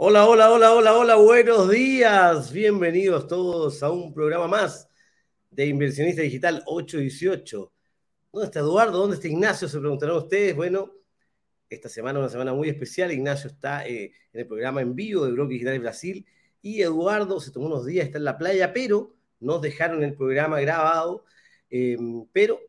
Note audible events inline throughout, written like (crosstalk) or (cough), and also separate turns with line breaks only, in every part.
Hola, hola, hola, hola, hola, buenos días. Bienvenidos todos a un programa más de Inversionista Digital 818. ¿Dónde está Eduardo? ¿Dónde está Ignacio? Se preguntarán ustedes. Bueno, esta semana es una semana muy especial. Ignacio está eh, en el programa en vivo de Broker Digital Brasil y Eduardo se tomó unos días, está en la playa, pero nos dejaron el programa grabado. Eh, pero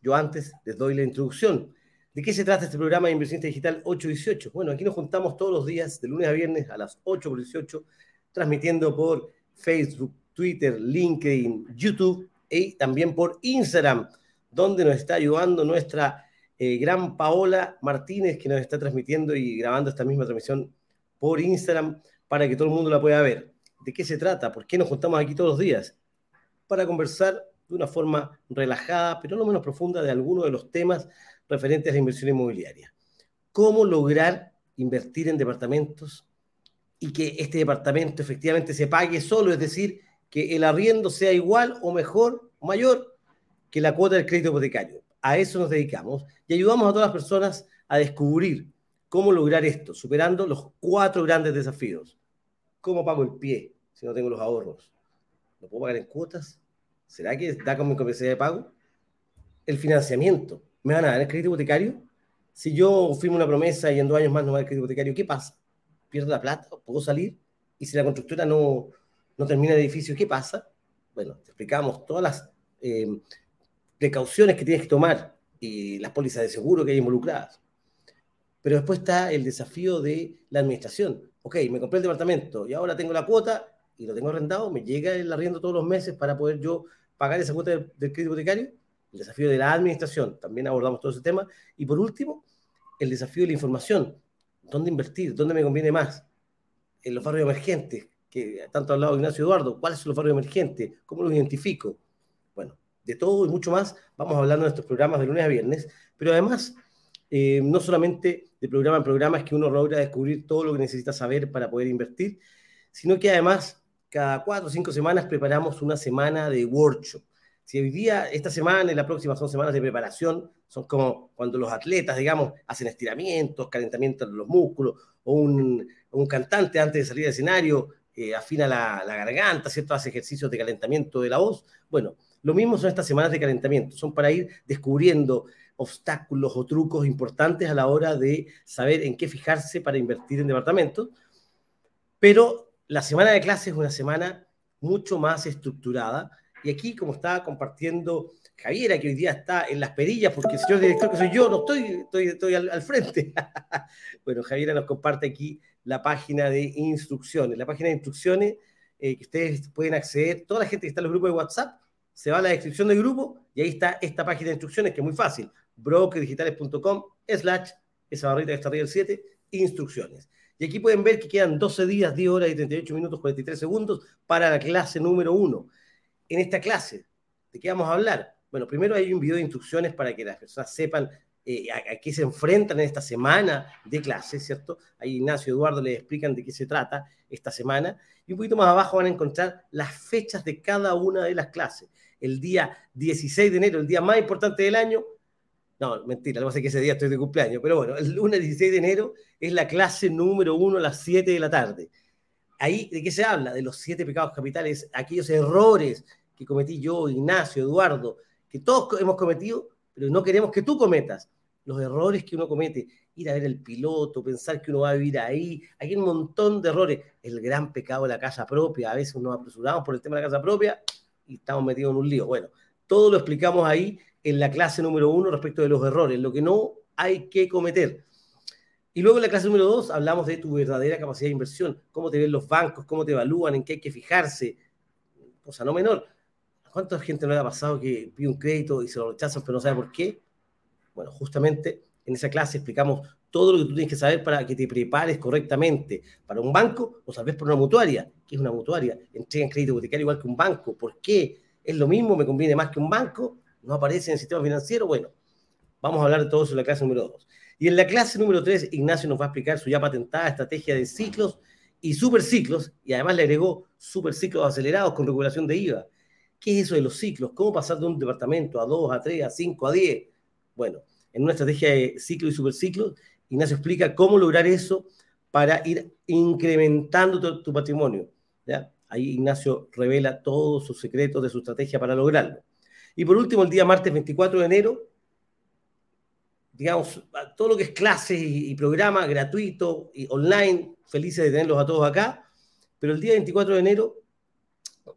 yo antes les doy la introducción. ¿De qué se trata este programa de Inversionista Digital 818? Bueno, aquí nos juntamos todos los días, de lunes a viernes a las 8.18, transmitiendo por Facebook, Twitter, LinkedIn, YouTube y también por Instagram, donde nos está ayudando nuestra eh, gran Paola Martínez, que nos está transmitiendo y grabando esta misma transmisión por Instagram para que todo el mundo la pueda ver. ¿De qué se trata? ¿Por qué nos juntamos aquí todos los días? Para conversar de una forma relajada, pero no menos profunda, de algunos de los temas referentes a la inversión inmobiliaria. ¿Cómo lograr invertir en departamentos y que este departamento efectivamente se pague solo? Es decir, que el arriendo sea igual o mejor mayor que la cuota del crédito hipotecario. A eso nos dedicamos y ayudamos a todas las personas a descubrir cómo lograr esto, superando los cuatro grandes desafíos. ¿Cómo pago el pie si no tengo los ahorros? ¿Lo puedo pagar en cuotas? ¿Será que da con mi capacidad de pago? El financiamiento. ¿Me van a dar el crédito hipotecario? Si yo firmo una promesa y en dos años más no va a dar el crédito hipotecario, ¿qué pasa? ¿Pierdo la plata? ¿Puedo salir? Y si la constructora no, no termina el edificio, ¿qué pasa? Bueno, te explicamos todas las eh, precauciones que tienes que tomar y las pólizas de seguro que hay involucradas. Pero después está el desafío de la administración. Ok, me compré el departamento y ahora tengo la cuota y lo tengo arrendado, me llega el arriendo todos los meses para poder yo pagar esa cuota del, del crédito hipotecario el desafío de la administración, también abordamos todo ese tema. Y por último, el desafío de la información. ¿Dónde invertir? ¿Dónde me conviene más? En los barrios emergentes, que tanto ha hablado Ignacio Eduardo, ¿cuáles son los barrios emergentes? ¿Cómo los identifico? De todo y mucho más vamos hablando en estos programas de lunes a viernes, pero además, eh, no solamente de programa en programa es que uno logra descubrir todo lo que necesita saber para poder invertir, sino que además cada cuatro o cinco semanas preparamos una semana de workshop si hoy día, esta semana y la próxima son semanas de preparación, son como cuando los atletas, digamos, hacen estiramientos, calentamientos de los músculos, o un, un cantante antes de salir al escenario eh, afina la, la, garganta, ¿cierto? Hace ejercicios de calentamiento de la voz. Bueno, lo mismo son estas semanas de calentamiento, son para ir descubriendo obstáculos o trucos importantes a la hora de saber en qué fijarse para invertir en departamentos. Pero la semana de clase es una semana mucho más estructurada y aquí, como estaba compartiendo Javiera, que hoy día está en las perillas, porque el señor director que soy yo, no estoy, estoy, estoy al, frente. (laughs) bueno, Javiera nos comparte aquí la página de instrucciones. La página de instrucciones eh, que ustedes pueden acceder, toda la gente que está en los grupos de WhatsApp, se va a la descripción del grupo y ahí está esta página de instrucciones que es muy fácil, brokerdigitales.com slash esa barrita que está arriba del 7, instrucciones. Y aquí pueden ver que quedan 12 días, 10 horas y 38 minutos 43 segundos para la clase número 1 en esta clase. ¿De qué vamos a hablar? Bueno, primero hay un video de instrucciones para que las personas sepan eh, a, qué se enfrentan en esta semana de clase, ¿cierto? Ahí Ignacio y Eduardo les explican de qué se trata esta semana. Y un poquito más abajo van a encontrar las fechas de cada una de las clases. El día 16 de enero, el día más importante del año. No, mentira, lo que pasa es que ese día estoy de cumpleaños. Pero bueno, el lunes 16 de enero es la clase número uno a las 7 de la tarde. Ahí, ¿de qué se habla? De los siete pecados capitales, aquellos errores que cometí yo, Ignacio, Eduardo, que todos hemos cometido, pero no queremos que tú cometas. Los errores que uno comete, ir a ver el piloto, pensar que uno va a vivir ahí, hay un montón de errores. El gran pecado de la casa propia, a veces nos apresuramos por el tema de la casa propia y estamos metidos en un lío. Bueno, todo lo explicamos ahí en la clase número uno respecto de los errores, lo que no hay que cometer. Y luego en la clase número dos hablamos de tu verdadera capacidad de inversión, cómo te ven los bancos, cómo te evalúan, en qué hay que fijarse, cosa no menor. ¿Cuánta gente no le ha pasado que pide un crédito y se lo rechazan pero no sabe por qué? Bueno, justamente en esa clase explicamos todo lo que tú tienes que saber para que te prepares correctamente para un banco o tal vez por una mutuaria. ¿Qué es una mutuaria? Entregan crédito hipotecario igual que un banco. ¿Por qué? ¿Es lo mismo? ¿Me conviene más que un banco? no aparece en el sistema financiero. Bueno, vamos a hablar de todo eso en la clase número 2. Y en la clase número 3, Ignacio nos va a explicar su ya patentada estrategia de ciclos y superciclos, y además le agregó superciclos acelerados con regulación de IVA. ¿Qué es eso de los ciclos? ¿Cómo pasar de un departamento a 2, a 3, a 5, a 10? Bueno, en una estrategia de ciclo y superciclos, Ignacio explica cómo lograr eso para ir incrementando tu, patrimonio. ¿ya? Ahí Ignacio revela todos sus secretos de su estrategia para lograrlo. Y por último, el día martes 24 de enero, digamos, todo lo que es clases y, programa gratuito y online, felices de tenerlos a todos acá, pero el día 24 de enero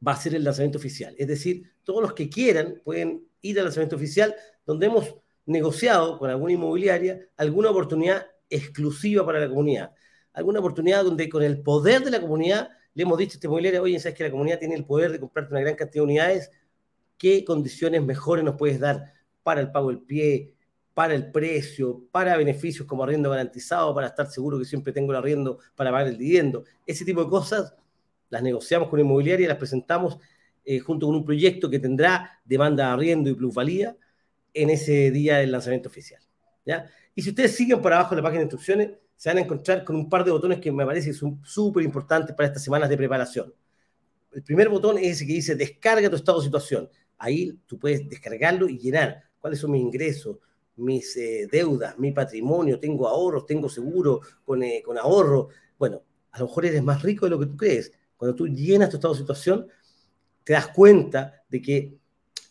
va a ser el lanzamiento oficial. Es decir, todos los que quieran pueden ir al lanzamiento oficial, donde hemos negociado con alguna inmobiliaria alguna oportunidad exclusiva para la comunidad. Alguna oportunidad donde con el poder de la comunidad le hemos dicho a esta inmobiliaria, oye, sabes que la comunidad tiene el poder de comprarte una gran cantidad de unidades, ¿qué condiciones mejores nos puedes dar para el pago del pie, para el precio, para beneficios como arriendo garantizado, para estar seguro que siempre tengo el arriendo para pagar el dividendo? Ese tipo de cosas las negociamos con la inmobiliaria las presentamos eh, junto con un proyecto que tendrá demanda de arriendo y plusvalía en ese día del lanzamiento oficial. ¿ya? Y si ustedes siguen por abajo la página de instrucciones, se van a encontrar con un par de botones que me parece que son súper importantes para estas semanas de preparación. El primer botón es ese que dice descarga tu estado de situación. Ahí tú puedes descargarlo y llenar cuáles son mis ingresos, mis eh, deudas, mi patrimonio, tengo ahorros, tengo seguro con, eh, con ahorro. Bueno, a lo mejor eres más rico de lo que tú crees. Cuando tú llenas tu estado de situación, te das cuenta de que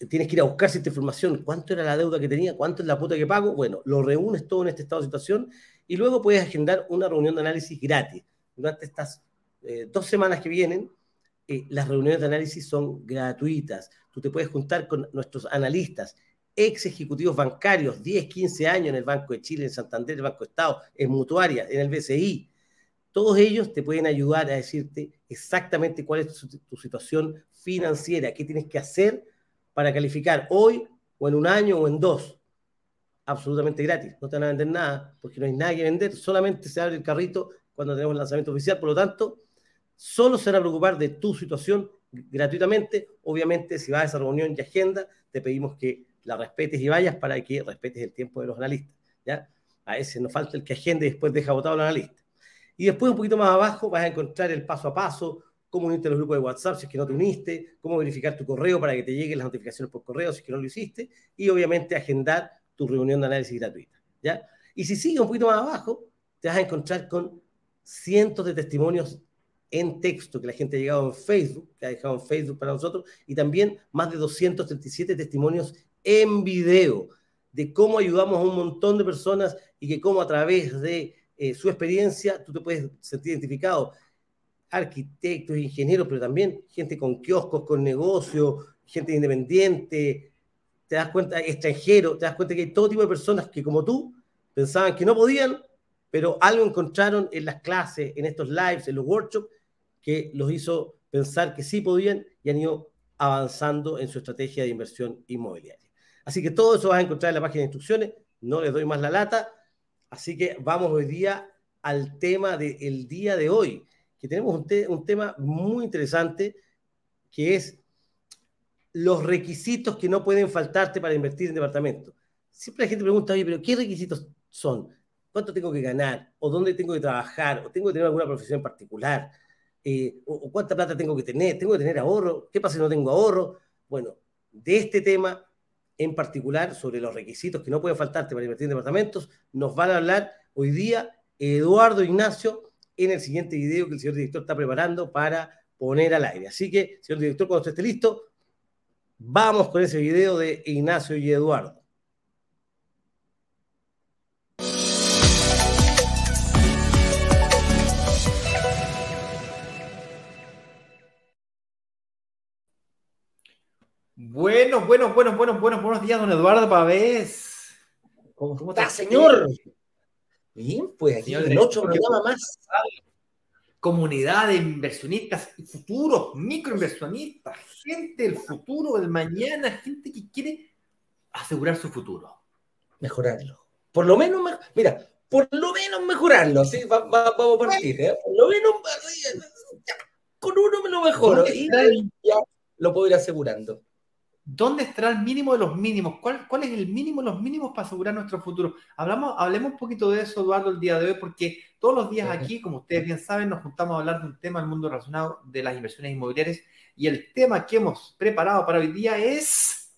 tienes que ir a buscar esta información, cuánto era la deuda que tenía, cuánto es la puta que pago, bueno, lo reúnes todo en este estado de situación y luego puedes agendar una reunión de análisis gratis. Durante estas eh, dos semanas que vienen, eh, las reuniones de análisis son gratuitas. Tú te puedes juntar con nuestros analistas, ex ejecutivos bancarios, 10, 15 años en el Banco de Chile, en Santander, el Banco de Estado, en Mutuaria, en el BCI. Todos ellos te pueden ayudar a decirte exactamente cuál es tu situación financiera, qué tienes que hacer para calificar hoy o en un año o en dos. Absolutamente gratis. No te van a vender nada porque no hay nada que vender. Solamente se abre el carrito cuando tenemos el lanzamiento oficial. Por lo tanto, solo se van a preocupar de tu situación gratuitamente. Obviamente, si vas a esa reunión y agenda, te pedimos que la respetes y vayas para que respetes el tiempo de los analistas. ¿ya? A ese nos falta el que agende y después deja votado al analista. Y después, un poquito más abajo, vas a encontrar el paso a paso, cómo unirte a los grupos de WhatsApp si es que no te uniste, cómo verificar tu correo para que te lleguen las notificaciones por correo si es que no lo hiciste, y obviamente agendar tu reunión de análisis gratuita. ¿ya? Y si sigues un poquito más abajo, te vas a encontrar con cientos de testimonios en texto que la gente ha llegado en Facebook, que ha dejado en Facebook para nosotros, y también más de 237 testimonios en video de cómo ayudamos a un montón de personas y que cómo a través de eh, su experiencia tú te puedes sentir identificado arquitectos, ingenieros, pero también gente con kioscos, con negocios, gente independiente, te das cuenta, extranjero, te das cuenta que hay todo tipo de personas que como tú pensaban que no podían, pero algo encontraron en las clases, en estos lives, en los workshops, que los hizo pensar que sí podían y han ido avanzando en su estrategia de inversión inmobiliaria. Así que todo eso vas a encontrar en la página de instrucciones, no les doy más la lata, así que vamos hoy día al tema del día de hoy que tenemos un, tema muy interesante que es los requisitos que no pueden faltarte para invertir en departamento. Siempre la gente pregunta, oye, pero ¿qué requisitos son? ¿Cuánto tengo que ganar? ¿O dónde tengo que trabajar? ¿O tengo que tener alguna profesión en particular? Eh, o, cuánta plata tengo que tener? ¿Tengo que tener ahorro? ¿Qué pasa si no tengo ahorro? Bueno, de este tema en particular, sobre los requisitos que no pueden faltarte para invertir en departamentos, nos van a hablar hoy día Eduardo Ignacio en el siguiente video que el señor director está preparando para poner al aire. Así que, señor director, cuando usted esté listo, vamos con ese video de Ignacio y Eduardo.
Buenos, buenos, buenos, buenos, buenos, buenos días, don Eduardo Pavés.
¿Cómo, cómo está, señor? Bien, pues aquí en otro programa más.
Comunidad de inversionistas futuros, microinversionistas, gente del futuro, del mañana, gente que quiere asegurar su futuro.
Mejorarlo. Por lo menos, mira, por lo menos mejorarlo, ¿sí? vamos a partir, ¿eh? Por lo menos, con uno me lo mejoro y ya lo puedo ir asegurando.
¿Dónde estará el mínimo de los mínimos? ¿Cuál, ¿Cuál, es el mínimo de los mínimos para asegurar nuestro futuro? Hablamos, hablemos un poquito de eso, Eduardo, el día de hoy, porque todos los días aquí, como ustedes bien saben, nos juntamos a hablar de un tema del mundo relacionado de las inversiones inmobiliarias y el tema que hemos preparado para hoy día es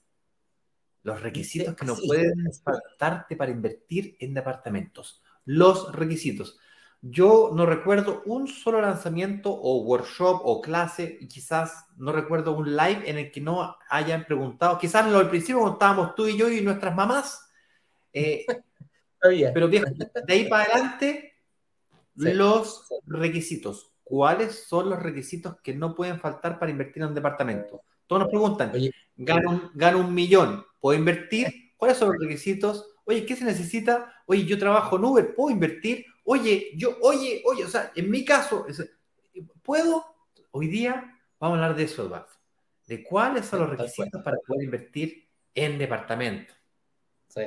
los requisitos que no pueden faltarte para invertir en departamentos. Los requisitos. Yo no recuerdo un solo lanzamiento o workshop o clase, y quizás no recuerdo un live en el que no hayan preguntado, quizás al principio contábamos tú y yo y nuestras mamás, eh, (laughs) pero de ahí para adelante, los requisitos. ¿Cuáles son los requisitos que no pueden faltar para invertir en un departamento? Todos nos preguntan, gano, un, gano un millón, ¿puedo invertir? ¿Cuáles son los requisitos? Oye, ¿qué se necesita? Oye, yo trabajo en Uber, ¿puedo invertir? Oye, yo, oye, oye, o sea, en mi caso, ¿puedo? Hoy día vamos a hablar de eso, Eduardo. De cuáles son los requisitos para poder invertir en departamento.
Sí.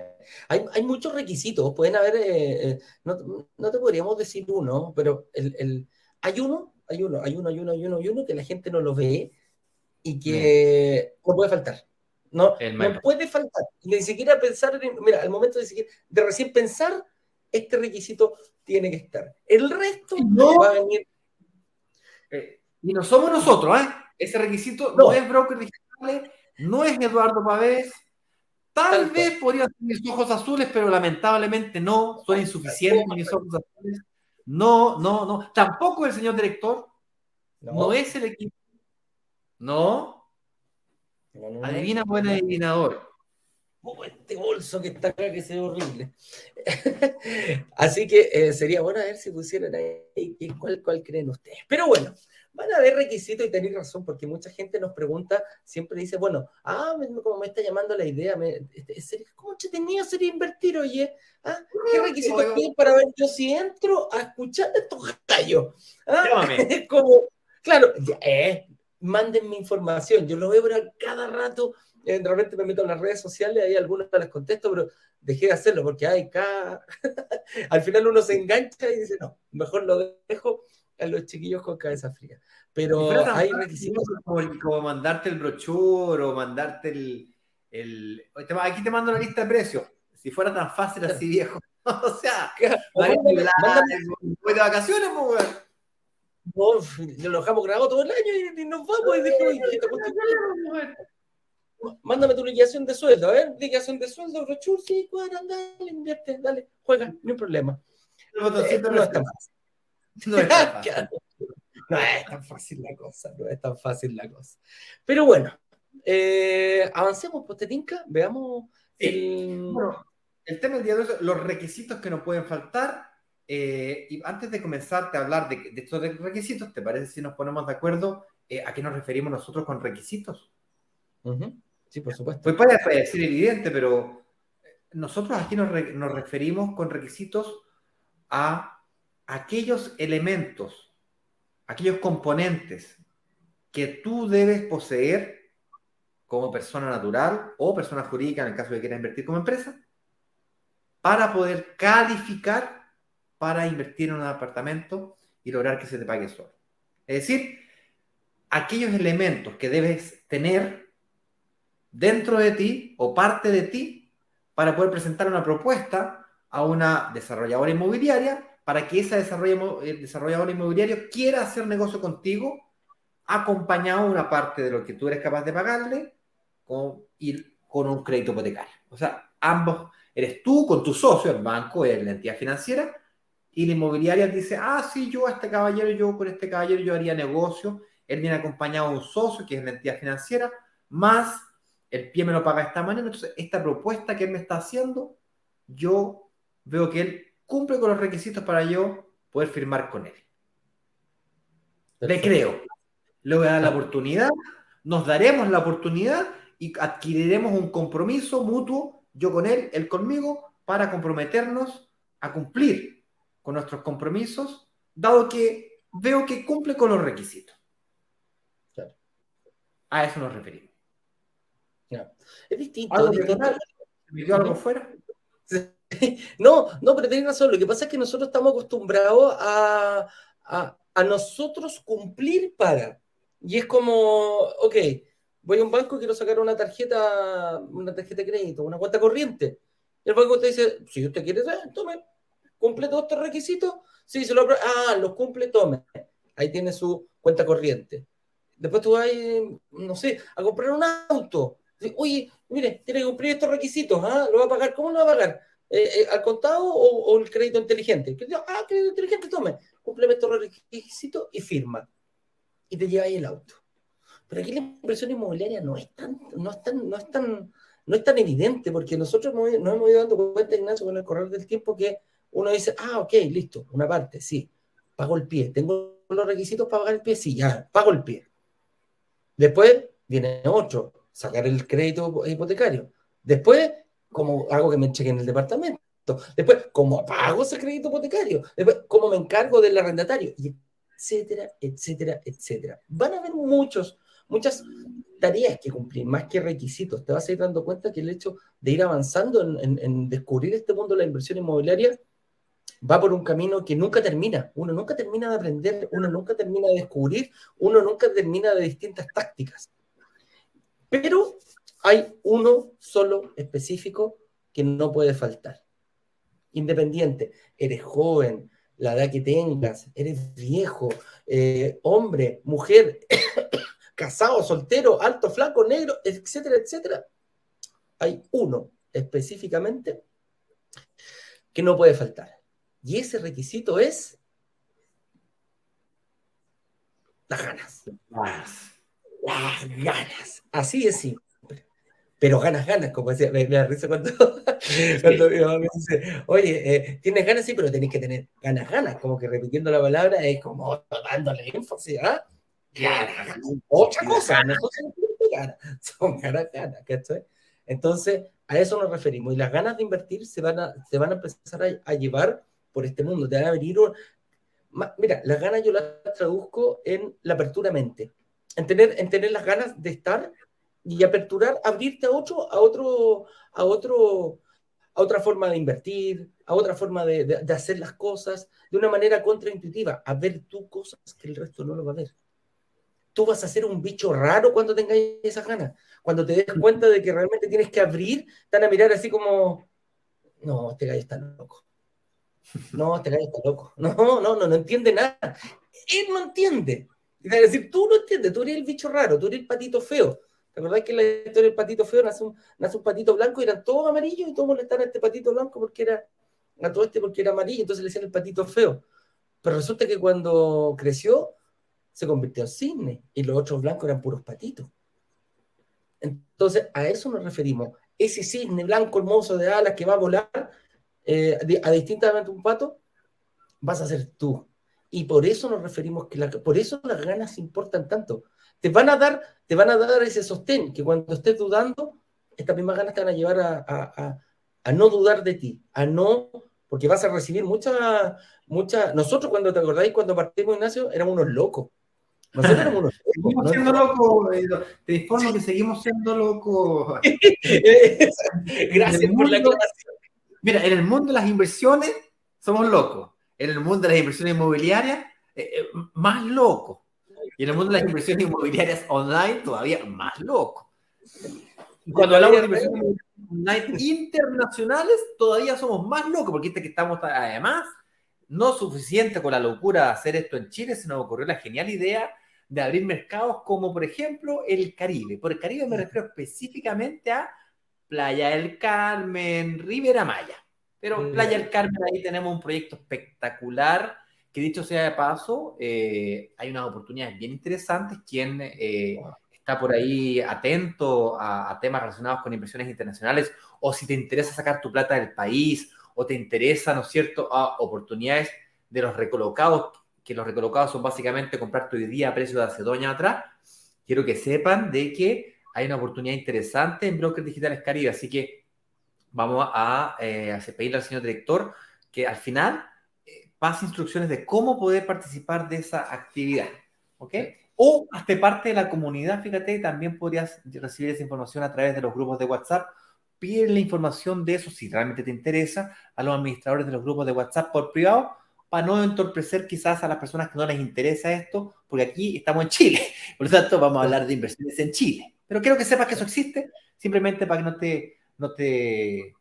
Hay, hay, muchos requisitos, pueden haber, eh, eh, no, no, te podríamos decir uno, pero el, el, hay uno, hay uno, hay uno, hay uno, hay uno, hay uno que la gente no lo ve y que no puede faltar. No, no puede faltar. Ni siquiera pensar, en, mira, al momento de, de recién pensar, este requisito tiene que estar. El resto no va a venir.
Eh, y no somos nosotros, ¿eh? Ese requisito no, es broker digital, no es Eduardo Pavés. Tal, vez podría ser mis ojos azules, pero lamentablemente no, son insuficientes mis ojos azules. No, no, no. Tampoco el señor director. No, es el equipo. No. Adivina buen adivinador
este bolso que está acá que se ve horrible. (laughs) Así que eh, sería bueno a ver si pusieran ahí cuál, cuál creen ustedes. Pero bueno, van a haber requisitos y tenéis razón, porque mucha gente nos pregunta, siempre dice, bueno, ah, como me está llamando la idea, me, este, ¿cómo te tenía ser invertir, oye? ¿Ah? ¿Qué requisitos tienen para ver yo si entro a escuchar estos gallos? ¿Ah? (laughs) como, claro, eh, manden mi información, yo lo veo cada rato eh, realmente me meto en las redes sociales, hay algunas las contesto, pero dejé de hacerlo porque hay cada... (laughs) al final uno se engancha y dice, no, mejor lo dejo a los chiquillos con cabeza fría. Pero, hay requisitos
como, mandarte el brochure o mandarte el, el, Aquí te mando la lista de precios. Si fuera tan fácil así, (laughs) viejo. (laughs) o sea, voy de vacaciones, pues,
nos lo dejamos grabado todo el año y, nos vamos y dejamos mándame tu liquidación de sueldo, a ver, liquidación de sueldo, rechur, sí, cuadra, dale, invierte, dale, juega, no hay problema. no, es tan fácil. No es tan (laughs) fácil. no es tan fácil la cosa, no es tan fácil la cosa. Pero bueno, eh, avancemos, pues veamos
el... el tema del día de hoy, los requisitos que nos pueden faltar. Eh, y antes de comenzarte a hablar de, estos requisitos, ¿te parece si nos ponemos de acuerdo eh, a qué nos referimos nosotros con requisitos?
Sí, por supuesto.
Pues puede parecer evidente, pero nosotros aquí nos, referimos con requisitos a aquellos elementos, aquellos componentes que tú debes poseer como persona natural o persona jurídica en el caso de que quieras invertir como empresa, para poder calificar para invertir en un apartamento y lograr que se te pague solo. Es decir, aquellos elementos que debes tener dentro de ti o parte de ti para poder presentar una propuesta a una desarrolladora inmobiliaria para que esa eh, desarrolladora inmobiliaria quiera hacer negocio contigo acompañado una parte de lo que tú eres capaz de pagarle con, ir con un crédito hipotecario. O sea, ambos, eres tú con tu socio, el banco, es la entidad financiera, y la inmobiliaria dice, ah, sí, yo a este caballero, yo con este caballero yo haría negocio, él viene acompañado de un socio, que es la entidad financiera, más el pie me lo paga de esta manera, entonces esta propuesta que él me está haciendo, yo veo que él cumple con los requisitos para yo poder firmar con él. Le creo. Le voy a dar la oportunidad, nos daremos la oportunidad y adquiriremos un compromiso mutuo, yo con él, él conmigo, para comprometernos a cumplir con nuestros compromisos, dado que veo que cumple con los requisitos. A eso nos referimos.
Es distinto. ¿Algo fuera? (laughs) No, no, pero tenés razón. Lo que pasa es que nosotros estamos acostumbrados a, a, nosotros cumplir para. Y es como, ok, voy a un banco y quiero sacar una tarjeta, una tarjeta de crédito, una cuenta corriente. Y el banco te dice, si usted quiere, eh, tome, cumple todos estos requisitos. Sí, se lo Ah, los cumple, tome. Ahí tiene su cuenta corriente. Después tú vas, no sé, a comprar un auto. Oye, mire, tiene que cumplir estos requisitos, ¿ah? ¿Lo va a pagar? ¿Cómo lo va a pagar? Eh, eh, ¿Al contado o, el crédito inteligente? Ah, crédito inteligente, tome. Cumple estos requisitos y firma. Y te lleva ahí el auto. Pero aquí la inversión inmobiliaria no es tan, no es tan, no es tan, no es tan evidente, porque nosotros nos hemos ido dando cuenta, Ignacio, con el correr del tiempo, que uno dice, ah, ok, listo, una parte, sí, pago el pie. ¿Tengo los requisitos para pagar el pie? Sí, ya, pago el pie. Después viene otro, sacar el crédito hipotecario. Después, como hago que me chequen el departamento. Después, ¿cómo pago ese crédito hipotecario? Después, ¿cómo me encargo del arrendatario? Y etcétera, etcétera, etcétera. Van a haber muchos, muchas tareas que cumplir, más que requisitos. Te vas a ir dando cuenta que el hecho de ir avanzando en, descubrir este mundo de la inversión inmobiliaria va por un camino que nunca termina. Uno nunca termina de aprender, uno nunca termina de descubrir, uno nunca termina de distintas tácticas. Pero hay uno solo específico que no puede faltar. Independiente, eres joven, la edad que tengas, eres viejo, eh, hombre, mujer, (coughs) casado, soltero, alto, flaco, negro, etcétera, etcétera. Hay uno específicamente que no puede faltar. Y ese requisito es las. Las ganas. Así es simple. Pero ganas, ganas, como decía, me, da risa cuando, (laughs) cuando mi mamá me dice, oye, eh, tienes ganas, sí, pero tenés que tener ganas, ganas, como que repitiendo la palabra es como (laughs) dándole énfasis, ¿ah? Ganas, otra cosa, no son ganas, (laughs) son ganas, ganas, ¿cachai? Entonces, a eso nos referimos. Y las ganas de invertir se van a, se van a empezar a, a llevar por este mundo. Te van a venir Mira, las ganas yo las traduzco en la apertura mente. En tener, en tener las ganas de estar y aperturar, abrirte a otro, a otro, a otro, a otra forma de invertir, a otra forma de, de, hacer las cosas de una manera contraintuitiva, a ver tú cosas que el resto no lo va a ver. Tú vas a ser un bicho raro cuando tengas esas ganas. Cuando te des cuenta de que realmente tienes que abrir, están a mirar así como, no, este gallo está loco. No, este gallo está loco. No, no, no, no entiende nada. Él no entiende. Es decir, tú no entiendes, tú eres el bicho raro, tú eres el patito feo. ¿Te acordás que en la historia del patito feo nace un, nace un patito blanco y eran todos amarillos y todos molestaban a este patito blanco porque era, a todo este porque era amarillo, entonces le decían el patito feo. Pero resulta que cuando creció, se convirtió en cisne y los otros blancos eran puros patitos. Entonces, a eso nos referimos. Ese cisne blanco hermoso de alas que va a volar eh, a distintamente un pato, vas a ser tú. Y por eso nos referimos que por eso las ganas importan tanto te van a dar, te van a dar ese sostén, que cuando estés dudando, estas mismas ganas te van a llevar a, no dudar de ti, a no, porque vas a recibir mucha, mucha, nosotros cuando te acordáis, cuando partimos Ignacio, éramos unos locos.
Nosotros éramos unos (laughs) locos. Seguimos siendo locos, te informo que seguimos siendo locos. (laughs)
Gracias por la aclaración.
Mira, en el mundo de las inversiones somos locos. En el mundo de las inversiones inmobiliarias, eh, eh, más locos. Y en el mundo de las inversiones inmobiliarias online, todavía más loco. Cuando hablamos de inversiones online internacionales, todavía somos más locos, porque este que estamos, además, no suficiente con la locura de hacer esto en Chile, se nos ocurrió la genial idea de abrir mercados como, por ejemplo, el Caribe. Por el Caribe me refiero específicamente a Playa del Carmen, Rivera Maya. Pero. Playa del Carmen, ahí tenemos un proyecto espectacular que dicho sea de paso, eh, hay unas oportunidades bien interesantes. Quien eh, está por ahí atento a, temas relacionados con inversiones internacionales, o si te interesa sacar tu plata del país, o te interesa, ¿no es cierto?, a oportunidades de los recolocados, que los recolocados son básicamente comprar tu día a precio de hace dos años atrás, quiero que sepan de que hay una oportunidad interesante en Brokers Digitales Caribe, así que vamos a, eh, a pedirle al señor director que al final más instrucciones de cómo poder participar de esa actividad. ¿Ok? O hazte parte de la comunidad, fíjate, también podrías recibir esa información a través de los grupos de WhatsApp. Pide la información de eso, si realmente te interesa, a los administradores de los grupos de WhatsApp por privado, para no entorpecer quizás a las personas que no les interesa esto, porque aquí estamos en Chile. (laughs) Por lo tanto, vamos a hablar de inversiones en Chile. Pero quiero que sepas que eso existe, simplemente para que no te, no te,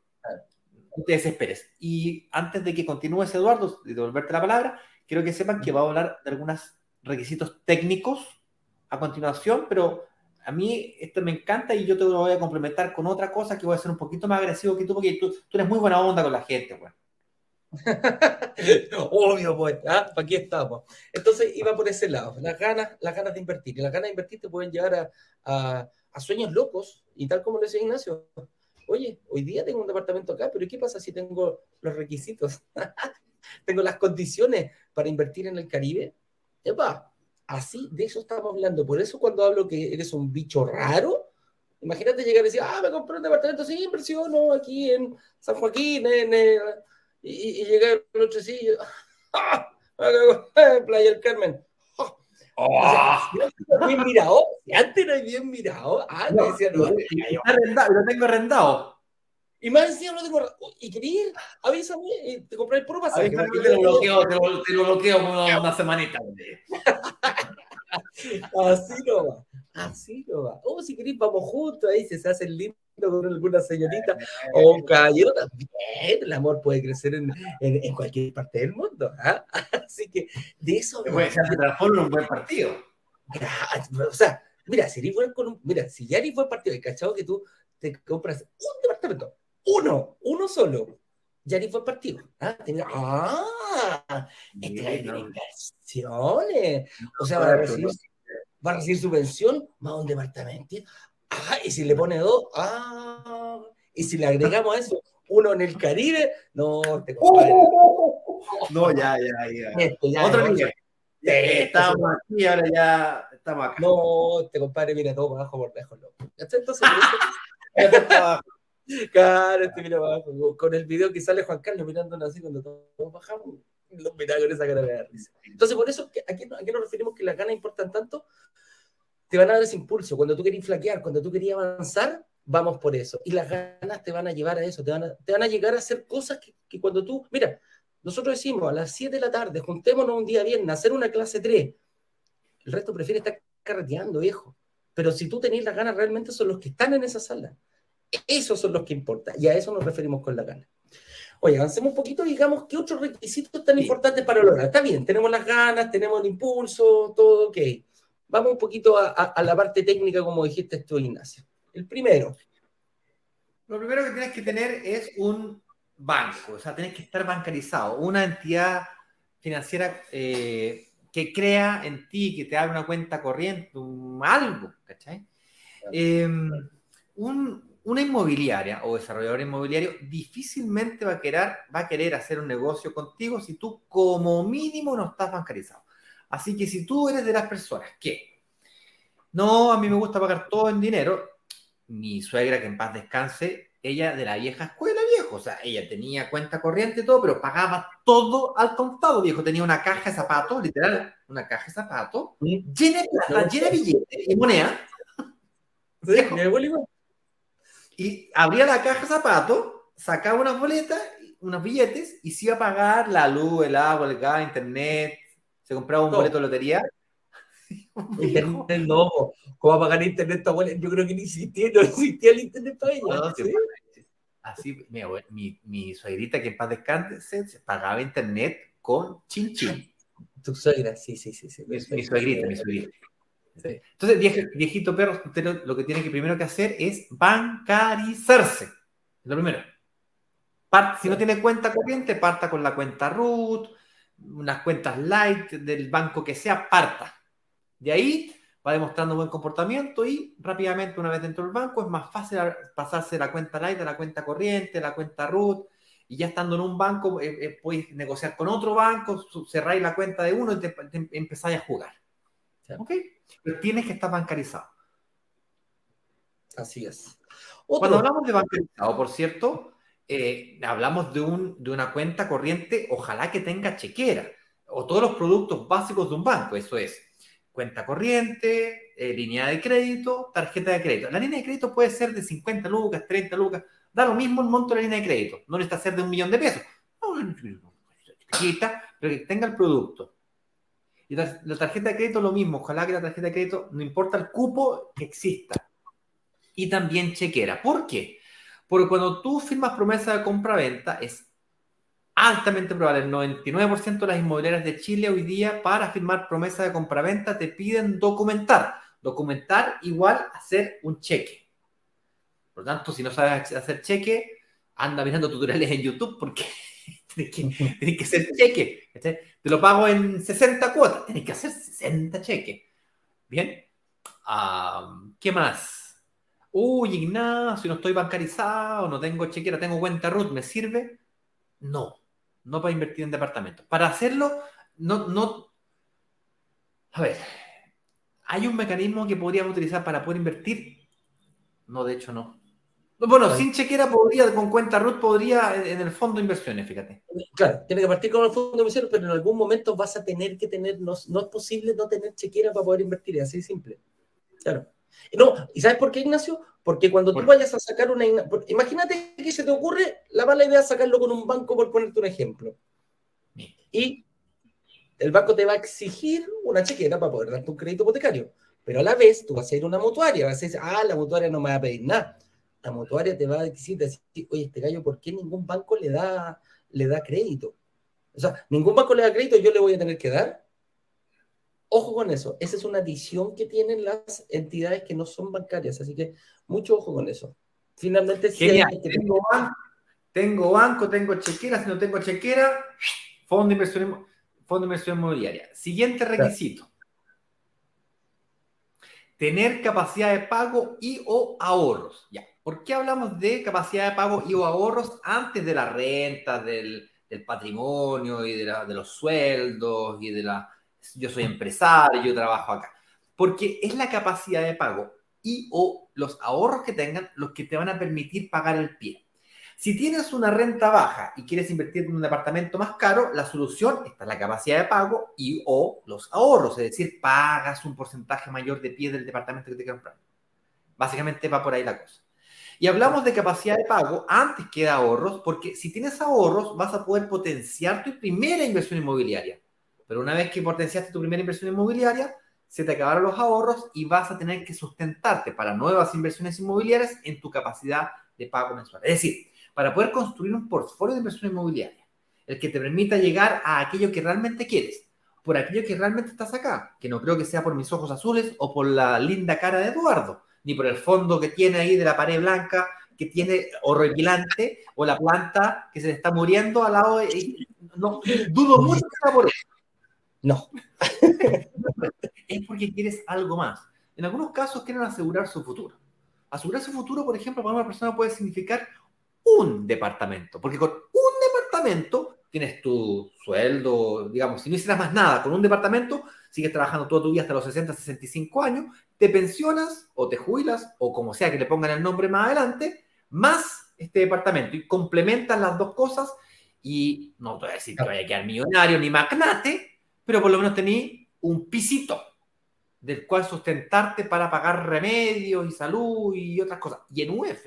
no te desesperes. Y antes de que continúes, Eduardo, y devolverte la palabra, quiero que sepan que va a hablar de algunos requisitos técnicos a continuación, pero a mí esto me encanta y yo te lo voy a complementar con otra cosa que voy a ser un poquito más agresivo que tú, porque tú, tú eres muy buena onda con la gente, güey. (laughs)
Obvio, pues, ¿ah? ¿para aquí estamos? Entonces iba por ese lado, las ganas, las ganas de invertir. Y las ganas de invertir te pueden llevar a, a, sueños locos, y tal como le decía Ignacio, oye, hoy día tengo un departamento acá, pero ¿qué pasa si tengo los requisitos? (laughs) tengo las condiciones para invertir en el Caribe. Epa, así de eso estamos hablando. Por eso cuando hablo que eres un bicho raro, imagínate llegar y decir, ah, me compré un departamento sin inversión, no, aquí en San Joaquín, en, y, y, llegué al otro sí, ¡ah! Playa del Carmen. Oh. bien mirado, si antes no hay bien mirado, ah, no, decía, no,
lo tengo arrendado.
Y más encima lo tengo. Y quería ir, avísame, y te compré el puro pasaje.
Te lo bloqueo, te lo, te lo bloqueo una, una semanita.
Así no va, así no va. O oh, si querés, vamos juntos, ahí se hace lindo con alguna señorita o un caballero también. El amor puede crecer en, en, en cualquier parte del mundo. ¿ah? Así que de eso.
Ser transforma en un buen partido.
O sea, mira, si con un, mira, si ya eres buen partido, y cachado que tú te compras un departamento, uno, uno solo, ya ni fue partido. Ah, tenía, ah este a inversiones. O sea, va a recibir, va a recibir subvención, más un departamento. Ah, y si le pone dos, ah, y si le agregamos a eso, uno en el Caribe, no, te (laughs) compadre.
No, ya, ya, ya. Este, ya Otro nivel. estamos aquí, ahora ya estamos acá.
No, te compadre, mira todo abajo por lejos, loco. Entonces, (laughs) Claro, este mira abajo. Con el video que sale Juan Carlos mirándonos así cuando todos bajamos, los mira con esa cara de risa. Entonces, por eso, ¿a qué, ¿a qué nos referimos que las ganas importan tanto? Te van a dar ese impulso. Cuando tú querías flaquear, cuando tú querías avanzar, vamos por eso. Y las ganas te van a llevar a eso, te van a, te van a llegar a hacer cosas que, que cuando tú, mira, nosotros decimos a las 7 de la tarde, juntémonos un día bien, hacer una clase 3. El resto prefiere estar carreteando, viejo. Pero si tú tenés las ganas, realmente son los que están en esa sala. Esos son los que importan y a eso nos referimos con la gana. Oye, avancemos un poquito y digamos qué otros requisitos tan importantes para lograr. Está bien, tenemos las ganas, tenemos el impulso, todo ok. Vamos un poquito a, la parte técnica, como dijiste tú, Ignacio. El primero.
Lo primero que tienes que tener es un banco, o sea, tienes que estar bancarizado, una entidad financiera eh, que crea en ti, que te abra una cuenta corriente, un, algo, ¿cachai? Em, un, una inmobiliaria o desarrollador inmobiliario difícilmente va a, querer, va a querer hacer un negocio contigo si tú como mínimo no estás bancarizado. Así que si tú eres de las personas que, no, a mí me gusta pagar todo en dinero, mi suegra que en paz descanse, ella de la vieja escuela, viejo, o sea, ella tenía cuenta corriente y todo, pero pagaba todo al contado, viejo, tenía una caja de zapatos, literal, una caja de zapatos, llena de plata, llena de billetes y moneda. (laughs) Sí, y abría la caja de zapatos, sacaba unas boletas, unos billetes y se iba a pagar la luz, el agua, el gas, internet. Se compraba un boleto de lotería. (laughs) (laughs)
Internet no, ¿cómo va a pagar internet tu abuela? Yo creo que ni existía, no existía el internet para ella. No, ¿sí?
Así, mi, mi, mi, suegrita que en paz descanse se pagaba internet con chin chin.
Tu suegra, sí, sí, sí. sí.
Mi, mi suegrita, mi suegrita. Entonces, viejito perro, usted lo que tiene que primero que hacer es bancarizarse. Lo primero. si no tiene cuenta corriente, parta con la cuenta root, unas cuentas light del banco que sea, parta. De ahí va demostrando buen comportamiento y rápidamente, una vez dentro del banco, es más fácil pasarse de la cuenta light a la cuenta corriente, la cuenta root. Y ya estando en un banco, eh, eh, puedes negociar con otro banco, cerráis la cuenta de uno y te, empezáis a jugar. ¿Ok? Pero tienes que estar bancarizado.
Así es.
Cuando hablamos de bancarizado, por cierto, eh, hablamos de, un, de una cuenta corriente, ojalá que tenga chequera, o todos los productos básicos de un banco. Eso es cuenta corriente, eh, línea de crédito, tarjeta de crédito. La línea de crédito puede ser de 50 lucas, 30 lucas, da lo mismo el monto de la línea de crédito. No necesita ser de un millón de pesos. No, pero que tenga el producto. Y la, tarjeta de crédito lo mismo. Ojalá que la tarjeta de crédito, no importa el cupo que exista. y también chequera. ¿Por qué? Porque cuando tú firmas promesa de compra-venta, es altamente probable, el 99% de las inmobiliarias de Chile hoy día para firmar promesa de compra-venta te piden documentar. Documentar igual hacer un cheque. Por lo tanto, si no sabes hacer cheque, anda mirando tutoriales en YouTube porque (laughs) tienes que, hacer cheque. Te lo pago en 60 cuotas, tienes que hacer 60 cheques. Bien. ¿Qué más? Uy, Ignacio, no estoy bancarizado, no tengo chequera, tengo cuenta RUT, ¿me sirve? No, no para invertir en departamentos. Para hacerlo, no, no. A ver, ¿hay un mecanismo que podríamos utilizar para poder invertir? No, de hecho no. Bueno, sin chequera podría, con cuenta RUT podría en el fondo de inversiones, fíjate.
Claro, tiene que partir con el fondo de inversiones, pero en algún momento vas a tener que tener, no, no es posible no tener chequera para poder invertir, es así simple. Claro. No, ¿y sabes por qué, Ignacio? Porque cuando tú vayas a sacar una... Imagínate que se te ocurre la mala idea de sacarlo con un banco, por ponerte un ejemplo. Y el banco te va a exigir una chequera para poder darte un crédito hipotecario. Pero a la vez tú vas a ir a una mutuaria, vas a decir, ah, la mutuaria no me va a pedir nada la mutuaria te va a decir, oye, este gallo, ¿por qué ningún banco le da, le da crédito? O sea, ningún banco le da crédito, yo le voy a tener que dar. Ojo con eso. Esa es una adición que tienen las entidades que no son bancarias. Así que mucho ojo con eso. Finalmente,
si tengo, banco, tengo banco, tengo chequera. Si no tengo chequera, fondo de inversión, fondo de inversión inmobiliaria. Siguiente requisito. Tener capacidad de pago y o ahorros. Ya. ¿Por qué hablamos de capacidad de pago y o ahorros antes de la renta, del, patrimonio y de, los sueldos y de la... Yo soy empresario, yo trabajo acá. Porque es la capacidad de pago y o los ahorros que tengan los que te van a permitir pagar el pie. Si tienes una renta baja y quieres invertir en un departamento más caro, la solución está en la capacidad de pago y o los ahorros, es decir, pagas un porcentaje mayor de pie del departamento que te compras. Básicamente va por ahí la cosa. Y hablamos de capacidad de pago antes que de ahorros, porque si tienes ahorros vas a poder potenciar tu primera inversión inmobiliaria. Pero una vez que potenciaste tu primera inversión inmobiliaria, se te acabaron los ahorros y vas a tener que sustentarte para nuevas inversiones inmobiliarias en tu capacidad de pago mensual. Es decir, para poder construir un portfolio de inversión inmobiliaria, el que te permita llegar a aquello que realmente quieres, por aquello que realmente estás acá, que no creo que sea por mis ojos azules o por la linda cara de Eduardo, ni por el fondo que tiene ahí de la pared blanca que tiene horripilante o la planta que se le está muriendo al lado de... No, dudo mucho que sea por eso.
No.
es porque quieres algo más. En algunos casos quieren asegurar su futuro. Asegurar su futuro, por ejemplo, para una persona puede significar un departamento, porque con un departamento tienes tu sueldo, digamos, si no hicieras más nada con un departamento, sigues trabajando toda tu vida hasta los 60, 65 años, te pensionas o te jubilas o como sea que le pongan el nombre más adelante, más este departamento y complementan las dos cosas y no te voy a decir que vaya a quedar millonario ni magnate, pero por lo menos tenés un pisito del cual sustentarte para pagar remedios y salud y otras cosas. Y en UF,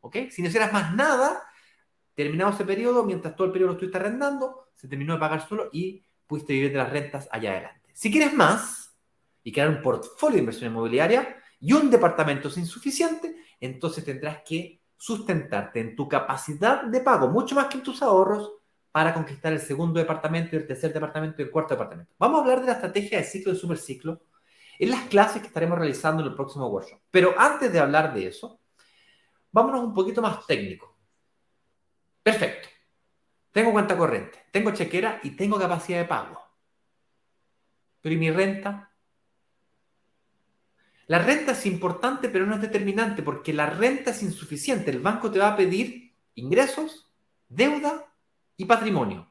¿ok? Si no hicieras más nada, terminado ese periodo, mientras todo el periodo lo estuviste arrendando, se terminó de pagar solo y pudiste vivir de las rentas allá adelante. Si quieres más y crear un portfolio de inversión inmobiliaria y un departamento es insuficiente, entonces tendrás que sustentarte en tu capacidad de pago, mucho más que en tus ahorros, para conquistar el segundo departamento, el tercer departamento y el cuarto departamento. Vamos a hablar de la estrategia de ciclo y superciclo en las clases que estaremos realizando en el próximo workshop. Pero antes de hablar de eso, vámonos un poquito más técnico. Perfecto. Tengo cuenta corriente, tengo chequera y tengo capacidad de pago. Pero ¿y mi renta? La renta es importante, pero no es determinante, porque la renta es insuficiente. El banco te va a pedir ingresos, deuda y patrimonio.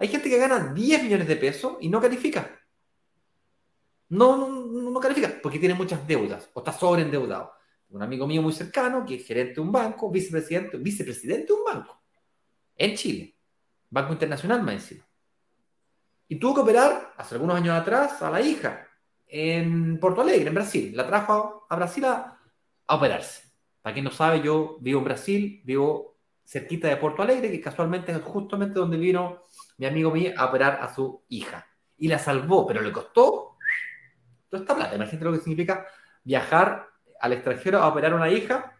Hay gente que gana 10 millones de pesos y no califica. No, no, no califica, porque tiene muchas deudas o está sobreendeudado. Un amigo mío muy cercano, que es gerente de un banco, vicepresidente, vicepresidente de un banco, en Chile, Banco Internacional más encima. Y tuvo que operar hace algunos años atrás a la hija en Porto Alegre, en Brasil. La trajo a, Brasil a, operarse. Para quien no sabe, yo vivo en Brasil, vivo cerquita de Porto Alegre, que casualmente es justamente donde vino mi amigo mío a operar a su hija. Y la salvó, pero le costó toda esta plata. Imagínate lo que significa viajar al extranjero a operar una hija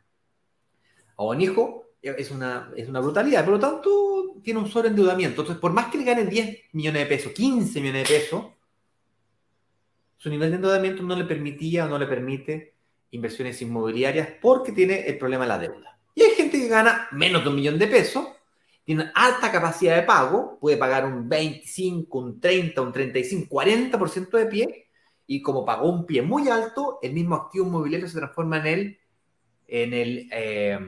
o un hijo, es una, es una brutalidad. Por lo tanto, tiene un sobreendeudamiento. Entonces, por más que le ganen 10 millones de pesos, 15 millones de pesos, su nivel de endeudamiento no le permitía o no le permite inversiones inmobiliarias porque tiene el problema de la deuda. Y hay gente que gana menos de un millón de pesos, tiene alta capacidad de pago, puede pagar un 25, un 30, un 35, 40% de pie, y como pagó un pie muy alto, el mismo activo inmobiliario se transforma en el, en el eh,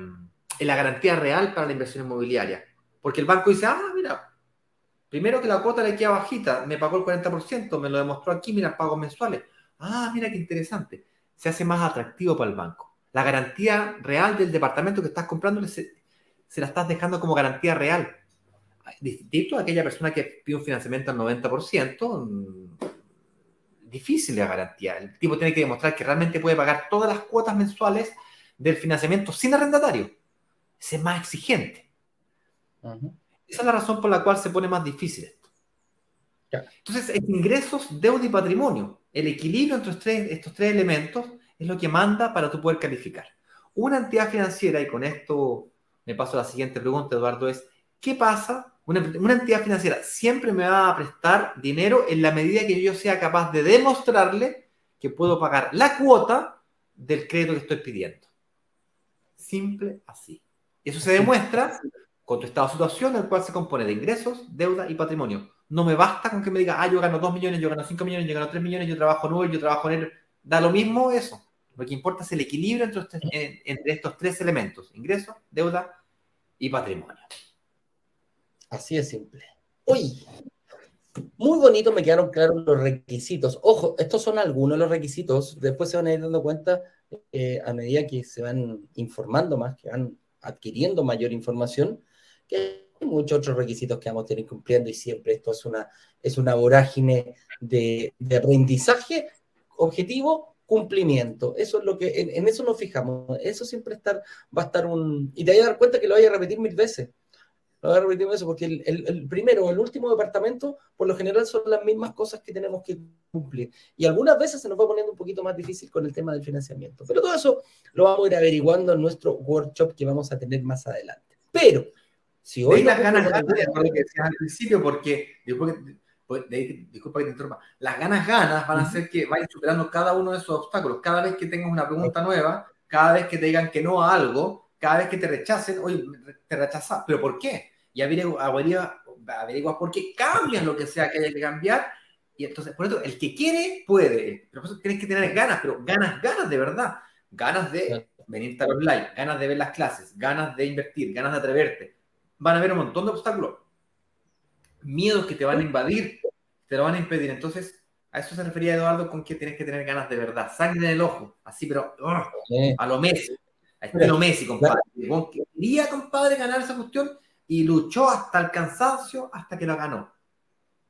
en la garantía real para la inversión inmobiliaria. Porque el banco dice, ah, mira, primero que la cuota le queda bajita, me pagó el 40%, me lo demostró aquí, mira, pagos mensuales. Ah, mira qué interesante. Se hace más atractivo para el banco. La garantía real del departamento que estás comprando se, se la estás dejando como garantía real. Distinto a aquella persona que pide un financiamiento al 90%, mm, difícil la garantía. El tipo tiene que demostrar que realmente puede pagar todas las cuotas mensuales del financiamiento sin arrendatario es más exigente. Esa es la razón por la cual se pone más difícil esto. Entonces, ingresos, deuda y patrimonio, el equilibrio entre estos tres, estos tres elementos es lo que manda para tú poder calificar. Una entidad financiera, y con esto me paso a la siguiente pregunta, Eduardo, es, ¿qué pasa? Una, una, entidad financiera siempre me va a prestar dinero en la medida que yo sea capaz de demostrarle que puedo pagar la cuota del crédito que estoy pidiendo. Simple así. Y eso se demuestra con tu estado de situación, el cual se compone de ingresos, deuda y patrimonio. No me basta con que me diga, ah, yo gano 2 millones, yo gano 5 millones, yo gano 3 millones, yo trabajo 9, yo trabajo en él. Da lo mismo eso. Lo que importa es el equilibrio entre, estos tres elementos, ingresos, deuda y patrimonio.
Así de simple. Uy, muy bonito, me quedaron claros los requisitos. Ojo, estos son algunos de los requisitos. Después se van a ir dando cuenta eh, a medida que se van informando más, que van adquiriendo mayor información, que hay muchos otros requisitos que vamos a tener cumpliendo y siempre esto es una, es una vorágine de, de aprendizaje, objetivo, cumplimiento. Eso es lo que, en, eso nos fijamos. Eso siempre estar, va a estar un... Y te vas a dar cuenta que lo voy a repetir mil veces. Lo voy a repetir mil veces porque el, el, el primero o el último departamento, por lo general, son las mismas cosas que tenemos que cumplir. Y algunas veces se nos va poniendo un poquito más difícil con el tema del financiamiento. Pero todo eso lo vamos a ir averiguando en nuestro workshop que vamos a tener más adelante. Pero, si hoy...
las ganas, decías al principio, porque, pues, disculpa que te interrumpa, las ganas, ganas van a hacer que vayas superando cada uno de esos obstáculos. Cada vez que tengas una pregunta nueva, cada vez que te digan que no a algo, cada vez que te rechacen, oye, te rechazas, ¿pero por qué? Y averigua, averigua por qué cambias lo que sea que haya que cambiar y entonces, por eso, el que quiere, puede. Pero por eso tienes que tener ganas, pero ganas, ganas de verdad. Ganas de venir a los live, ganas de ver las clases, ganas de invertir, ganas de atreverte. Van a haber un montón de obstáculos. Miedos que te van a invadir, te lo van a impedir. Entonces, a eso se refería Eduardo con que tienes que tener ganas de verdad. Sangre en el ojo, así, pero a lo Messi. A estilo Messi, compadre. Quería, compadre, ganar esa cuestión y luchó hasta el cansancio hasta que lo ganó.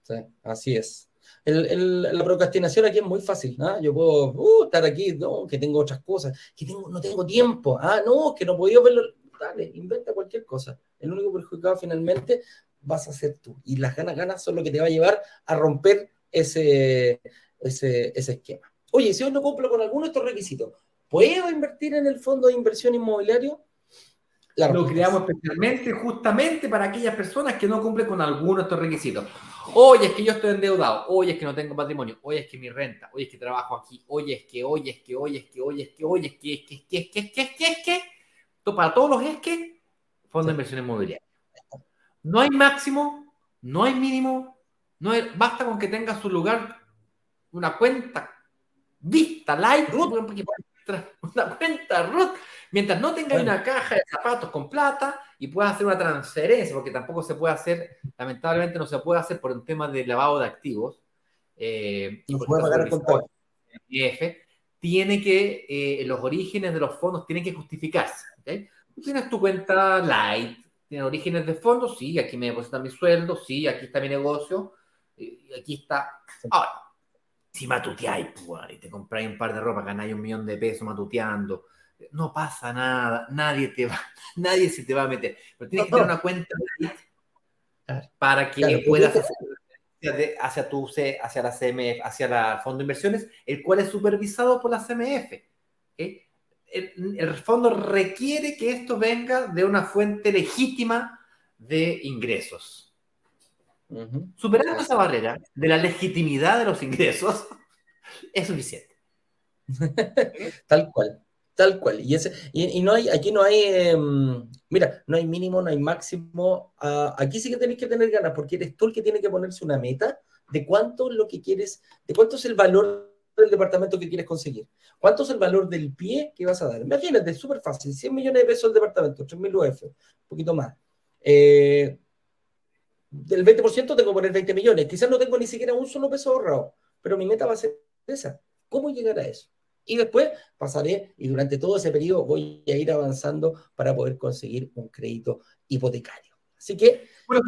Sí, así es la procrastinación aquí es muy fácil. ¿ah? Yo puedo uh, estar aquí, no, que tengo otras cosas, que tengo, no tengo tiempo. Ah, no, que no podía verlo. Dale, inventa cualquier cosa. El único perjudicado finalmente vas a ser tú. Y las ganas, ganas son lo que te va a llevar a romper ese, ese, ese esquema. Oye, si hoy no cumplo con alguno de estos requisitos, ¿puedo invertir en el fondo de inversión inmobiliario?
lo creamos especialmente justamente para aquellas personas que no cumplen con alguno de estos requisitos. Oye, es que yo estoy endeudado. Oye, es que no tengo patrimonio. Oye, es que mi renta. Oye, es que trabajo aquí. Oye, es que, oye, es que, oye, es que, oye, es que, oye, es que, es que, es que, es que, es que, es que, es que. Para todos los es que, fondo de inversión inmobiliaria. No hay máximo, no hay mínimo, no hay, basta con que tenga su lugar una cuenta vista, like, (laughs) una cuenta root Mientras no tengas una caja de zapatos con plata y puedas hacer una transferencia, porque tampoco se puede hacer, lamentablemente no se puede hacer por un tema de lavado de activos. Eh, no puede pagar el tiene que, eh, los orígenes de los fondos tienen que justificarse. Tú tienes tu cuenta light, tienes orígenes de fondos, sí, aquí me depositan mi sueldo, sí, aquí está mi negocio, y aquí está. Ahora, si matuteáis, pues, y te compráis un par de ropa, ganáis un millón de pesos matuteando, no pasa nada, nadie te va, (laughs) nadie se te va a meter. Pero tienes que tener una cuenta para que puedas hacer hacia, tu, hacia la CMF, hacia la Fondo de Inversiones, el cual es supervisado por la CMF. El, fondo requiere que esto venga de una fuente legítima de ingresos. Superando esa barrera de la legitimidad de los ingresos (laughs) es suficiente. (laughs)
Tal cual, tal cual. Y, ese, y, no hay, aquí no hay, em, mira, no hay mínimo, no hay máximo. Ah, aquí sí que tenéis que tener ganas, porque eres tú el que tiene que ponerse una meta de cuánto es lo que quieres, de cuánto es el valor del departamento que quieres conseguir. ¿Cuánto es el valor del pie que vas a dar? Imagínate, es súper fácil, 100 millones de pesos el departamento, 3.000 UF, un poquito más. Eh, del 20% tengo que poner 20 millones. Quizás no tengo ni siquiera un solo peso ahorrado, pero mi meta va a ser esa. ¿Cómo llegar a eso? Y después pasaré y durante todo ese periodo voy a ir avanzando para poder conseguir un crédito hipotecario. Así que...
Bueno,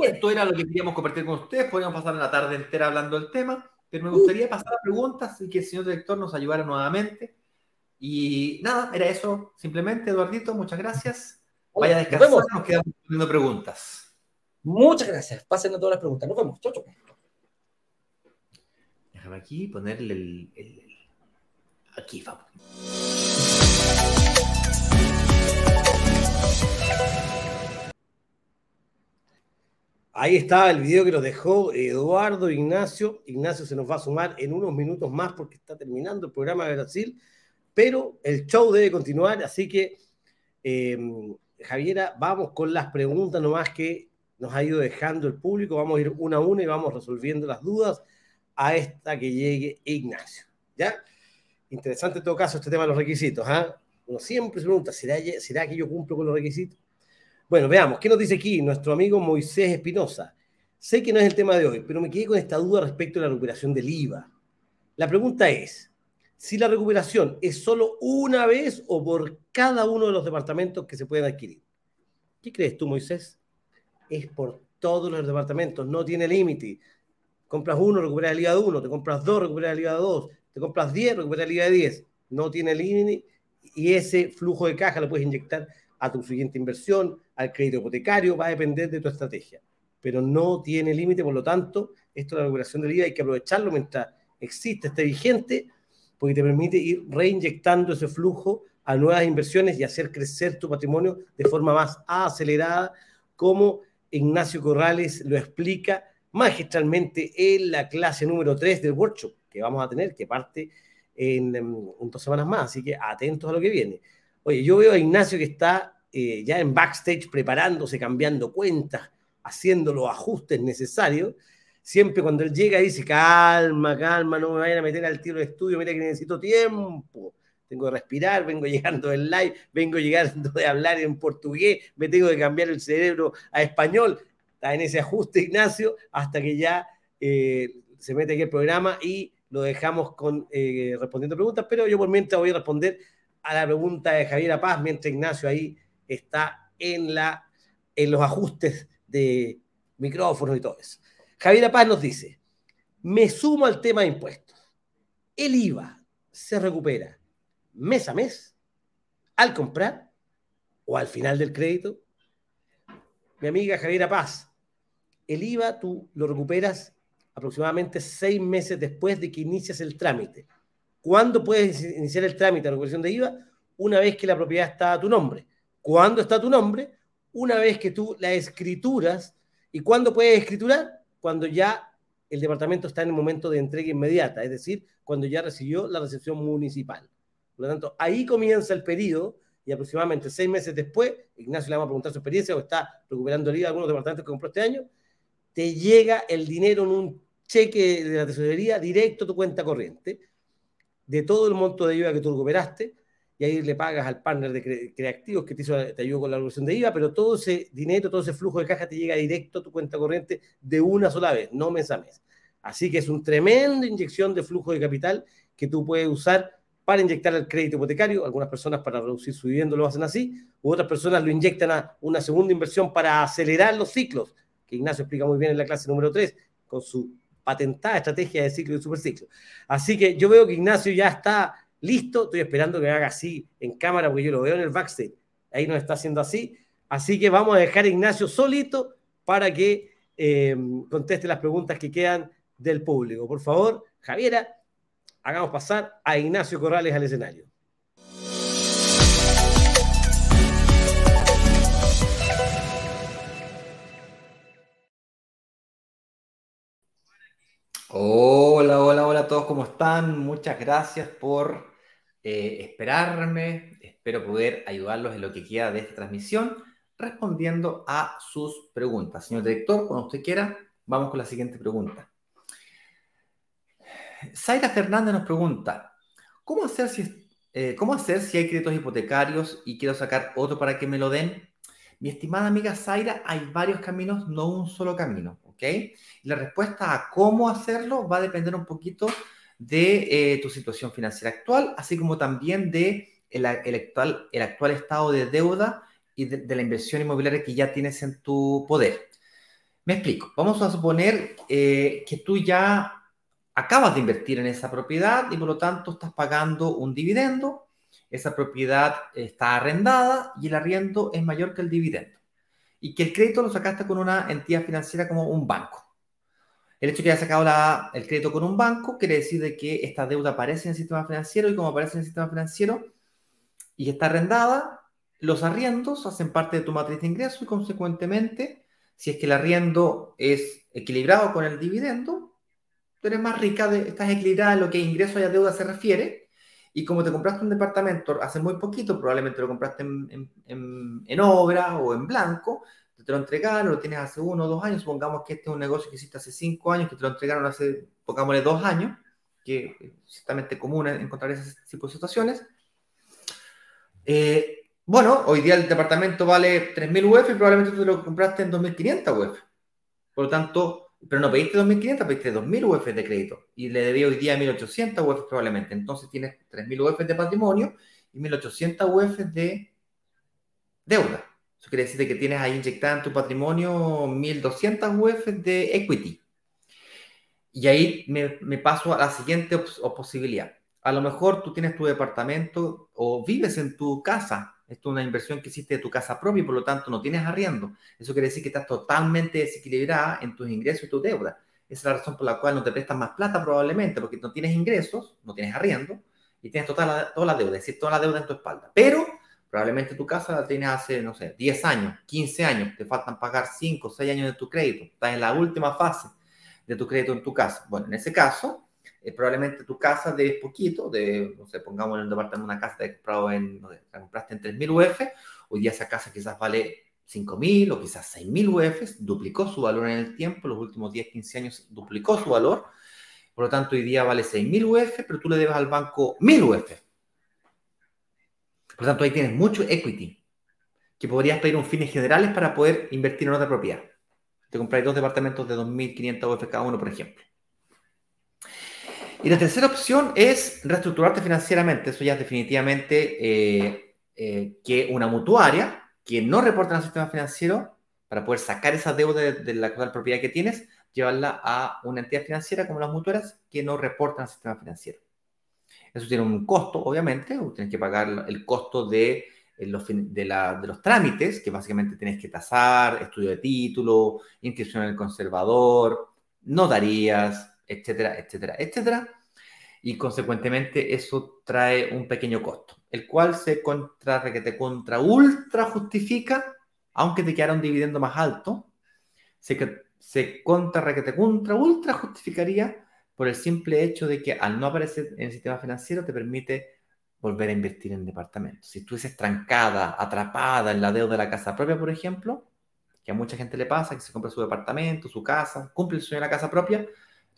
esto era lo que queríamos compartir con ustedes. Podríamos pasar la tarde entera hablando del tema, pero me gustaría pasar a preguntas y que el señor director nos ayudara nuevamente. Y nada, era eso. Simplemente, Eduardito, muchas gracias. Vaya a descansar, nos, nos quedamos poniendo preguntas.
Muchas gracias. Pasen a todas las preguntas. Nos vemos. Chau, chau.
Déjame aquí ponerle el, el... Aquí vamos.
Ahí está el video que nos dejó Eduardo Ignacio. Ignacio se nos va a sumar en unos minutos más porque está terminando el programa de Brasil, pero el show debe continuar, así que eh, Javiera, vamos con las preguntas nomás que nos ha ido dejando el público. Vamos a ir una a una y vamos resolviendo las dudas a esta que llegue Ignacio. ¿Ya? Interesante en todo caso este tema de los requisitos. ¿ah? Uno siempre se pregunta, ¿será, ¿será que yo cumplo con los requisitos? Bueno, veamos, ¿qué nos dice aquí nuestro amigo Moisés Espinosa? Sé que no es el tema de hoy, pero me quedé con esta duda respecto a la recuperación del IVA. La pregunta es, si la recuperación es solo una vez o por cada uno de los departamentos que se pueden adquirir. ¿Qué crees tú, Moisés? Es por todos los departamentos, no tiene límite. Compras uno, recuperas el IVA de uno, te compras dos, recuperas el IVA de dos, te compras diez, recuperas el IVA de diez. No tiene límite y ese flujo de caja lo puedes inyectar a tu siguiente inversión, al crédito hipotecario, va a depender de tu estrategia. Pero no tiene límite, por lo tanto, esto de la recuperación del IVA hay que aprovecharlo mientras existe, esté vigente, porque te permite ir reinyectando ese flujo a nuevas inversiones y hacer crecer tu patrimonio de forma más acelerada, como Ignacio Corrales lo explica magistralmente en la clase número 3 del workshop que vamos a tener, que parte en, en dos semanas más. Así que atentos a lo que viene. Oye, yo veo a Ignacio que está eh, ya en backstage preparándose, cambiando cuentas, haciendo los ajustes necesarios. Siempre cuando él llega dice, calma, calma, no me vayan a meter al tiro de estudio, mira que necesito tiempo. Tengo que respirar, vengo (laughs) llegando del live, vengo llegando de hablar en portugués, me tengo que cambiar el cerebro a español. Está en ese ajuste, Ignacio, hasta que ya eh, se mete aquí el programa y lo dejamos con, eh, respondiendo preguntas, pero yo por mientras voy a responder a la pregunta de Javier Paz, mientras Ignacio ahí está en, la, en los ajustes de micrófonos y todo eso. Javier Paz nos dice, me sumo al tema de impuestos. El IVA se recupera mes a mes al comprar o al final del crédito. Mi amiga Javiera Paz, el IVA tú lo recuperas aproximadamente seis meses después de que inicias el trámite. ¿Cuándo puedes iniciar el trámite de recuperación de IVA? Una vez que la propiedad está a tu nombre. ¿Cuándo está tu nombre? Una vez que tú la escrituras. ¿Y cuándo puedes escriturar? Cuando ya el departamento está en el momento de entrega inmediata, es decir, cuando ya recibió la recepción municipal. Por lo tanto, ahí comienza el periodo y aproximadamente seis meses después, Ignacio le va a preguntar su experiencia o está recuperando el IVA de algunos departamentos que compró este año, te llega el dinero en un cheque de la tesorería directo a tu cuenta corriente de todo el monto de IVA que tú recuperaste y ahí le pagas al partner de creativos que te, hizo, te ayudó con la reducción de IVA, pero todo ese dinero, todo ese flujo de caja te llega directo a tu cuenta corriente de una sola vez, no mes a mes. Así que es una tremenda inyección de flujo de capital que tú puedes usar para inyectar el crédito hipotecario. Algunas personas para reducir su vivienda lo hacen así, u otras personas lo inyectan a una segunda inversión para acelerar los ciclos, que Ignacio explica muy bien en la clase número 3, con su patentada estrategia de ciclo y superciclo. Así que yo veo que Ignacio ya está listo, estoy esperando que haga así en cámara porque yo lo veo en el backstage, ahí nos está haciendo así, así que vamos a dejar a Ignacio solito para que eh, conteste las preguntas que quedan del público. Por favor, Javiera, hagamos pasar a Ignacio Corrales al escenario.
Hola, hola, hola a todos, ¿cómo están? Muchas gracias por eh, esperarme. Espero poder ayudarlos en lo que queda de esta transmisión respondiendo a sus preguntas. Señor director, cuando usted quiera, vamos con la siguiente pregunta. Zaira Fernández nos pregunta, ¿cómo hacer si, eh, ¿cómo hacer si hay créditos hipotecarios y quiero sacar otro para que me lo den? Mi estimada amiga Zaira, hay varios caminos, no un solo camino. Y la respuesta a cómo hacerlo va a depender un poquito de eh, tu situación financiera actual, así como también de el, actual, el actual estado de deuda y de, la inversión inmobiliaria que ya tienes en tu poder. Me explico. Vamos a suponer eh, que tú ya acabas de invertir en esa propiedad y por lo tanto estás pagando un dividendo, esa propiedad está arrendada y el arriendo es mayor que el dividendo y que el crédito lo sacaste con una entidad financiera como un banco. El hecho de que hayas sacado el crédito con un banco quiere decir de que esta deuda aparece en el sistema financiero y como aparece en el sistema financiero y está arrendada, los arriendos hacen parte de tu matriz de ingreso y consecuentemente, si es que el arriendo es equilibrado con el dividendo, tú eres más rica, estás equilibrada en lo que ingreso y a deuda se refiere y como te compraste un departamento hace muy poquito, probablemente lo compraste en, obra o en blanco, te lo entregaron, lo tienes hace uno o dos años, supongamos que este es un negocio que hiciste hace cinco años, que te lo entregaron hace, pongámosle dos años, que es ciertamente común encontrar ese tipo de situaciones. Eh, bueno, hoy día el departamento vale 3.000 UF y probablemente tú lo compraste en 2.500 UF. Por lo tanto, pero no pediste 2.500, pediste 2.000 UF de crédito y le debía hoy día 1.800 UF probablemente. Entonces tienes 3.000 UF de patrimonio y 1.800 UF de deuda. Eso quiere decir que tienes ahí inyectada en tu patrimonio 1.200 UF de equity. Y ahí me, me paso a la siguiente posibilidad. A lo mejor tú tienes tu departamento o vives en tu casa esto es una inversión que hiciste de tu casa propia y por lo tanto no tienes arriendo. Eso quiere decir que estás totalmente desequilibrada en tus ingresos y tu deuda. Esa es la razón por la cual no te prestan más plata probablemente, porque no tienes ingresos, no tienes arriendo y tienes toda la, toda la deuda, es decir, toda la deuda en tu espalda. Pero probablemente tu casa la tienes hace, no sé, 10 años, 15 años, te faltan pagar 5, 6 años de tu crédito, estás en la última fase de tu crédito en tu casa. Bueno, en ese caso, eh, probablemente tu casa de poquito, de, no sé, pongamos en el departamento una casa que comprado en, la compraste en 3.000 UF, hoy día esa casa quizás vale 5.000 o quizás 6.000 UF, duplicó su valor en el tiempo, los últimos 10, 15 años duplicó su valor, por lo tanto hoy día vale 6.000 UF, pero tú le debes al banco 1.000 UF. Por lo tanto ahí tienes mucho equity, que podrías pedir un fines generales para poder invertir en otra propiedad. Te compráis dos departamentos de 2.500 UF cada uno, por ejemplo. Y la tercera opción es reestructurarte financieramente. Eso ya es definitivamente eh, eh, que una mutuaria que no reporta al sistema financiero para poder sacar esa deuda de, la actual propiedad que tienes, llevarla a una entidad financiera como las mutuarias que no reportan al sistema financiero. Eso tiene un costo, obviamente, tienes que pagar el costo de eh, los, de, trámites, que básicamente tienes que tasar, estudio de título, inscripción en el conservador, notarías, etcétera, etcétera, etcétera. Y consecuentemente eso trae un pequeño costo, el cual se contra, que te contra ultra justifica, aunque te quedara un dividendo más alto, se, se contra que te contra ultra justificaría por el simple hecho de que al no aparecer en el sistema financiero te permite volver a invertir en departamentos. Si estuvieses trancada, atrapada en la deuda de la casa propia, por ejemplo, que a mucha gente le pasa, que se compra su departamento, su casa, cumple el sueño de la casa propia,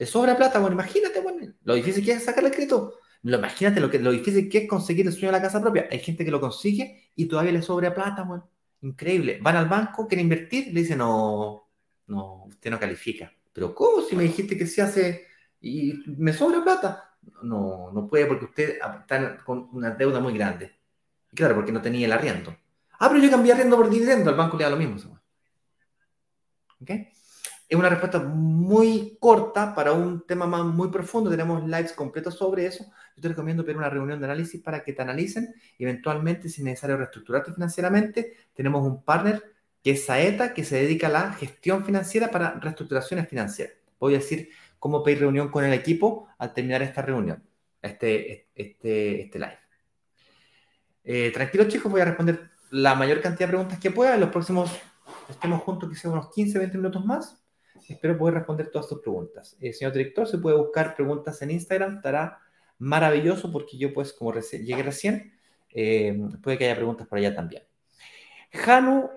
le sobra plata, bueno, imagínate, bueno, lo difícil que es sacar el crédito. Lo, imagínate lo, que, lo difícil que es conseguir el sueño de la casa propia. Hay gente que lo consigue y todavía le sobra plata, bueno. Increíble. Van al banco, quieren invertir, le dicen, no, no, usted no califica. Pero ¿cómo si me dijiste que se hace y me sobra plata? No, no puede porque usted está con una deuda muy grande. claro, porque no tenía el arriendo. Ah, pero yo cambié arriendo por dividendo, al banco le da lo mismo. ¿Ok? Es una respuesta muy corta para un tema más muy profundo. Tenemos lives completos sobre eso. Yo te recomiendo pedir una reunión de análisis para que te analicen. Eventualmente, si es necesario reestructurarte financieramente, tenemos un partner que es Saeta, que se dedica a la gestión financiera para reestructuraciones financieras. Voy a decir cómo pedir reunión con el equipo al terminar esta reunión, este, este, este live. Eh, tranquilos chicos, voy a responder la mayor cantidad de preguntas que pueda. En los próximos, estemos juntos, que sean unos 15, 20 minutos más Espero poder responder todas tus preguntas. Eh, señor director, se puede buscar preguntas en Instagram, estará maravilloso porque yo pues como llegué recién, eh, puede que haya preguntas por allá también. Hanu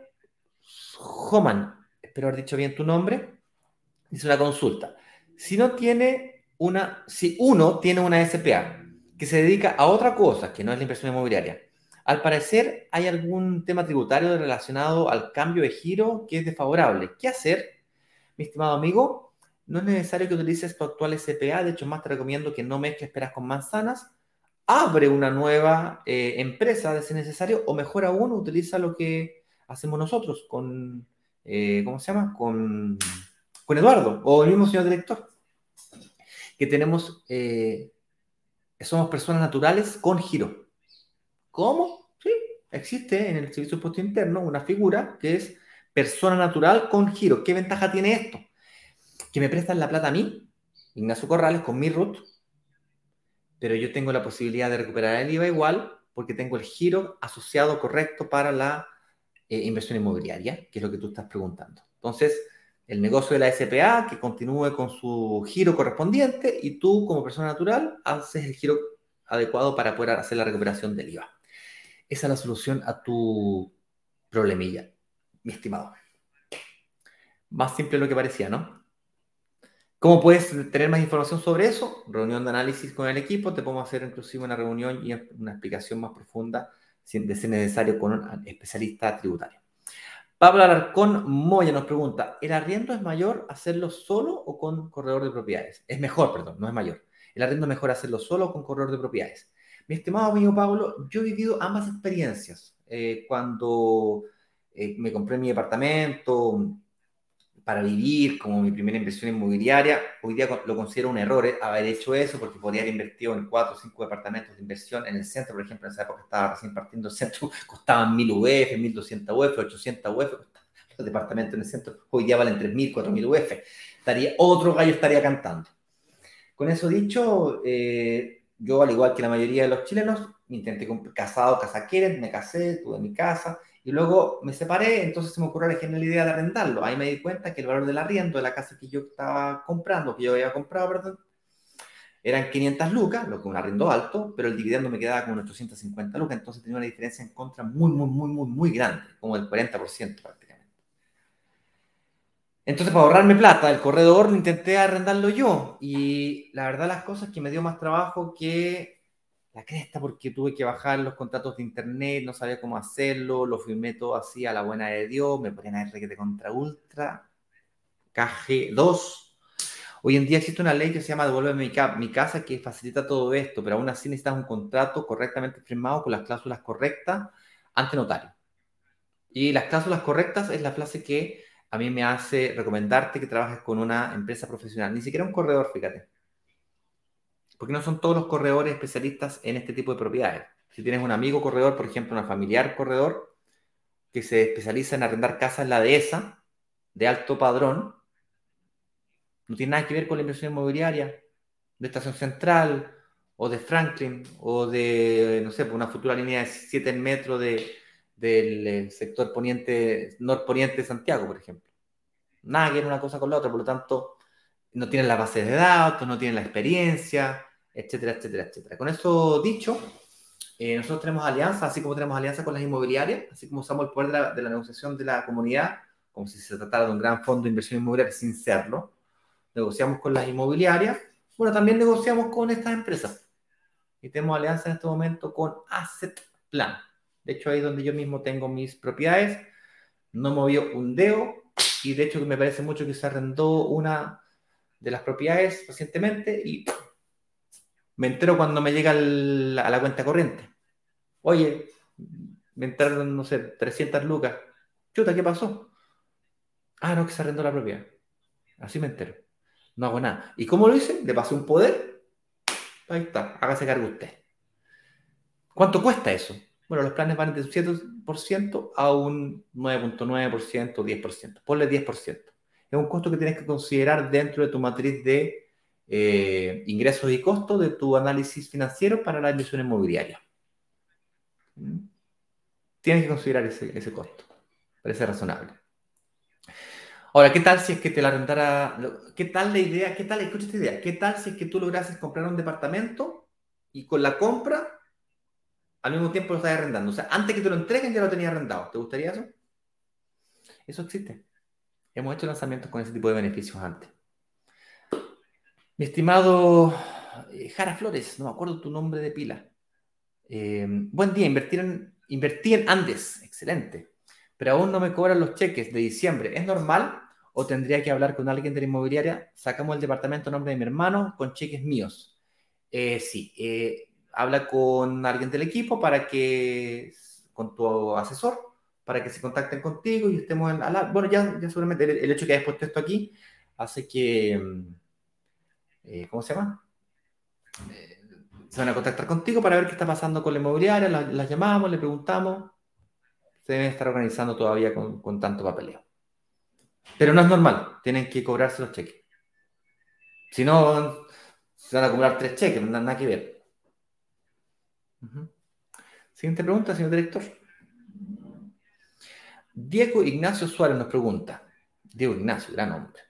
Homan, espero haber dicho bien tu nombre, dice una consulta. Si no tiene una, si uno tiene una SPA que se dedica a otra cosa que no es la inversión inmobiliaria, al parecer hay algún tema tributario relacionado al cambio de giro que es desfavorable. ¿Qué hacer, mi estimado amigo? No es necesario que utilices tu actual SPA, de hecho más te recomiendo que no mezcles peras con manzanas. Abre una nueva eh, empresa de ser necesario o mejor aún utiliza lo que hacemos nosotros con, eh, ¿cómo se llama? Con, Eduardo o el mismo señor director. Que tenemos, eh, somos personas naturales con giro. ¿Cómo? Sí, existe en el servicio de impuesto interno una figura que es persona natural con giro. ¿Qué ventaja tiene esto? Que me prestan la plata a mí, Ignacio Corrales, con mi RUT, pero yo tengo la posibilidad de recuperar el IVA igual porque tengo el giro asociado correcto para la eh, inversión inmobiliaria, que es lo que tú estás preguntando. Entonces, el negocio de la SPA que continúe con su giro correspondiente y tú como persona natural haces el giro adecuado para poder hacer la recuperación del IVA. Esa es la solución a tu problemilla, mi estimado. Más simple de lo que parecía, ¿no? ¿Cómo puedes tener más información sobre eso? Reunión de análisis con el equipo, te podemos hacer inclusive una reunión y una explicación más profunda de ser necesario con un especialista tributario. Pablo Alarcón Moya nos pregunta, ¿el arriendo es mayor hacerlo solo o con corredor de propiedades? Es mejor, perdón, no es mayor. El arriendo es mejor hacerlo solo o con corredor de propiedades. Mi estimado amigo Pablo, yo he vivido ambas experiencias. Eh, cuando eh, me compré mi departamento, para vivir, como mi primera inversión inmobiliaria, hoy día lo considero un error ¿eh? haber hecho eso porque podría haber invertido en cuatro o cinco departamentos de inversión en el centro, por ejemplo, en esa época estaba recién partiendo el centro, (laughs) costaban 1000 UF, 1200 UF, 800 UF, los departamentos en el centro hoy día valen 3000, 4000 UF, estaría, otro gallo estaría cantando. Con eso dicho, eh, yo al igual que la mayoría de los chilenos, intenté casado, casa quieren, me casé, tuve mi casa, y luego me separé, entonces se me ocurrió la genial idea de arrendarlo. Ahí me di cuenta que el valor del arriendo de la casa que yo estaba comprando, que yo había comprado, perdón, eran 500 lucas, lo que un arriendo alto, pero el dividendo me quedaba como 850 lucas, entonces tenía una diferencia en contra muy, muy, muy, muy, muy grande, como del 40% prácticamente. Entonces, para ahorrarme plata, el corredor lo intenté arrendarlo yo, y la verdad las cosas que me dio más trabajo que la cresta porque tuve que bajar los contratos de internet, no sabía cómo hacerlo, lo firmé todo así a la buena de Dios, me ponían a R de contra ultra, KG2. Hoy en día existe una ley que se llama Devuelve mi, mi casa que facilita todo esto, pero aún así necesitas un contrato correctamente firmado con las cláusulas correctas ante notario. Y las cláusulas correctas es la frase que a mí me hace recomendarte que trabajes con una empresa profesional, ni siquiera un corredor, fíjate porque no son todos los corredores especialistas en este tipo de propiedades. Si tienes un amigo corredor, por ejemplo, una familiar corredor, que se especializa en arrendar casas en la dehesa, de alto padrón, no tiene nada que ver con la inversión inmobiliaria de Estación Central o de Franklin o de, no sé, una futura línea de 7 metros de, del eh, sector poniente, norponiente de Santiago, por ejemplo. Nada que ver una cosa con la otra, por lo tanto, no tienen la base de datos, no tienen la experiencia, etcétera, etcétera, etcétera. Con eso dicho, eh, nosotros tenemos alianza, así como tenemos alianza con las inmobiliarias, así como usamos el poder de la, negociación de la comunidad, como si se tratara de un gran fondo de inversión inmobiliaria sin serlo. Negociamos con las inmobiliarias, bueno, también negociamos con estas empresas. Y tenemos alianza en este momento con Asset Plan. De hecho, ahí donde yo mismo tengo mis propiedades, no movió un dedo y de hecho me parece mucho que se arrendó una de las propiedades recientemente y me entero cuando me llega a la cuenta corriente. Oye, me entraron, no sé, 300 lucas. Chuta, ¿qué pasó? Ah, no, que se arrendó la propiedad. Así me entero. No hago nada. ¿Y cómo lo hice? Le pasé un poder. Ahí está, hágase cargo usted. ¿Cuánto cuesta eso? Bueno, los planes van de un 7% a un 9.9%, 10%. Ponle 10%. Es un costo que tienes que considerar dentro de tu matriz de eh, ingresos y costos de tu análisis financiero para la inversión inmobiliaria. ¿Mm? Tienes que considerar ese, ese costo. Parece razonable. Ahora, ¿qué tal si es que te la arrendara? ¿Qué tal la idea? ¿Qué tal? Escucha esta idea. ¿Qué tal si es que tú lograses comprar un departamento y con la compra al mismo tiempo lo estás arrendando? O sea, antes que te lo entreguen ya lo tenías arrendado. ¿Te gustaría eso? Eso existe. Hemos hecho lanzamientos con ese tipo de beneficios antes. Mi estimado eh, Jara Flores, no me acuerdo tu nombre de pila. Eh, buen día, invertir en, invertí en Andes, excelente. Pero aún no me cobran los cheques de diciembre. ¿Es normal? ¿O tendría que hablar con alguien de la inmobiliaria? Sacamos el departamento nombre de mi hermano con cheques míos. Eh, sí, habla con alguien del equipo para que, con tu asesor, para que se contacten contigo y estemos en la... Bueno, ya, ya seguramente el, hecho que hayas puesto esto aquí hace que... Mm, ¿Cómo se llama? se van a contactar contigo para ver qué está pasando con la inmobiliaria, las, llamamos, le preguntamos. Se deben estar organizando todavía con, tanto papeleo. Pero no es normal, tienen que cobrarse los cheques. Si no, se van a acumular tres cheques, no nada que ver. Siguiente pregunta, señor director. Diego Ignacio Suárez nos pregunta. Diego Ignacio, gran hombre.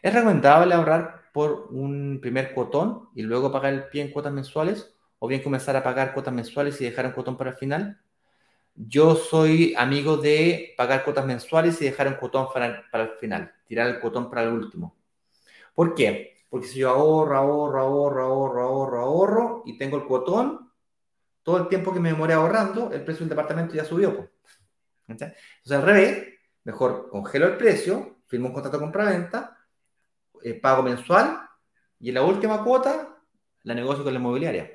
¿Es recomendable ahorrar por un primer cuotón y luego pagar el pie en cuotas mensuales, o bien comenzar a pagar cuotas mensuales y dejar un cuotón para el final. Yo soy amigo de pagar cuotas mensuales y dejar un cuotón para, el final, tirar el cuotón para el último. ¿Por qué? Porque si yo ahorro, ahorro, ahorro, ahorro, ahorro, ahorro y tengo el cuotón, todo el tiempo que me demoré ahorrando, el precio del departamento ya subió. Entonces, al revés, mejor congelo el precio, firmo un contrato de compra-venta, eh, pago mensual y en la última cuota la negocio con la inmobiliaria.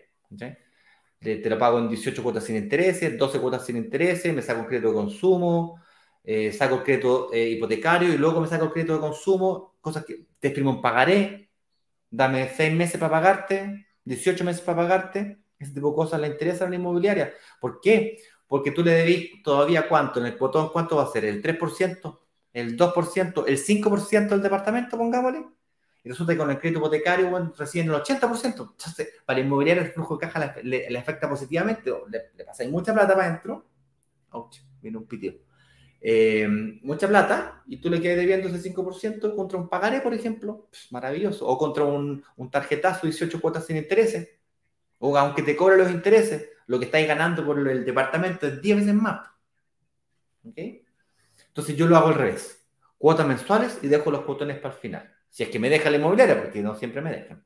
Te, lo pago en 18 cuotas sin intereses, 12 cuotas sin intereses, me saco un crédito de consumo, eh, saco el crédito eh, hipotecario y luego me saco el crédito de consumo, cosas que te escribo en pagaré, dame 6 meses para pagarte, 18 meses para pagarte, ese tipo de cosas le interesa a la inmobiliaria. ¿Por qué? Porque tú le debís todavía cuánto, en el botón, ¿cuánto va a ser? ¿El 3%? ¿El 2%? ¿El 5% del departamento, pongámosle? y resulta que con el crédito hipotecario bueno, reciben el 80%. Entonces, para inmobiliar el flujo de caja le, afecta positivamente, le, le pasa mucha plata para adentro. Ouch, viene un pitido. Eh, mucha plata y tú le quedas debiendo ese 5% contra un pagaré, por ejemplo, maravilloso, o contra un, un, tarjetazo 18 cuotas sin intereses, o aunque te cobre los intereses, lo que estáis ganando por el departamento es 10 veces más. ¿Ok? Entonces yo lo hago al revés, cuotas mensuales y dejo los botones para el final. Si es que me deja la inmobiliaria, porque no siempre me dejan.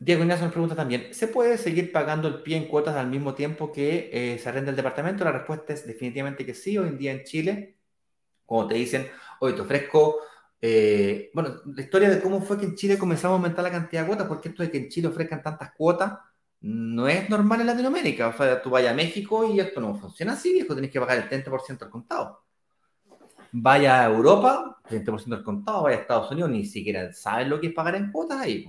Diego Ignacio nos pregunta también, ¿se puede seguir pagando el pie en cuotas al mismo tiempo que eh, se arrenda el departamento? La respuesta es definitivamente que sí. Hoy en día en Chile, como te dicen, hoy te ofrezco... Eh, bueno, la historia de cómo fue que en Chile comenzamos a aumentar la cantidad de cuotas, porque esto de que en Chile ofrezcan tantas cuotas no es normal en Latinoamérica. O sea, tú vayas a México y esto no funciona así, viejo, tenés que pagar el 30% al contado. Vaya a Europa, 30% del contado, vaya a Estados Unidos, ni siquiera saben lo que es pagar en cuotas ahí.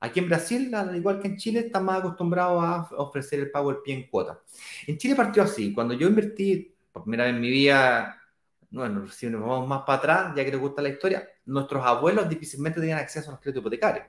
Aquí en Brasil, al igual que en Chile, están más acostumbrados a ofrecer el pago del pie en cuota. En Chile partió así. Cuando yo invertí por primera vez en mi vida, bueno, si nos vamos más para atrás, ya que les gusta la historia, nuestros abuelos difícilmente tenían acceso a los créditos hipotecarios.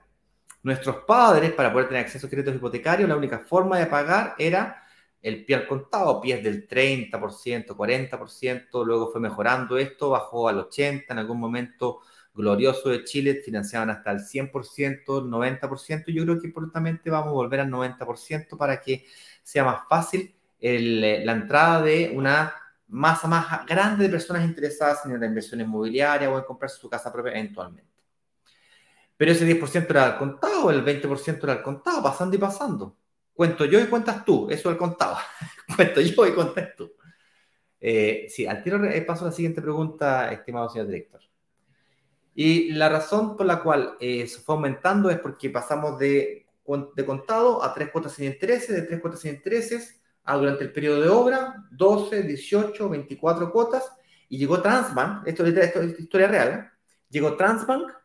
Nuestros padres, para poder tener acceso a créditos hipotecarios, la única forma de pagar era el pie al contado, pies del 30%, 40%, luego fue mejorando esto, bajó al 80%, en algún momento glorioso de Chile financiaban hasta el 100%, 90%, yo creo que importantemente vamos a volver al 90% para que sea más fácil la entrada de una masa más grande de personas interesadas en la inversión inmobiliaria o en comprarse su casa propia eventualmente. Pero ese 10% era al contado, el 20% era al contado, pasando y pasando. Cuento yo y cuentas tú, eso el contado. (laughs) Cuento yo y cuentas tú. Eh, sí, al tiro paso a la siguiente pregunta, estimado señor director. Y la razón por la cual eh, se fue aumentando es porque pasamos de, de contado a tres cuotas sin intereses, de tres cuotas sin intereses a durante el periodo de obra, 12, 18, 24 cuotas, y llegó Transbank, esto, esto es historia real, ¿eh? llegó Transbank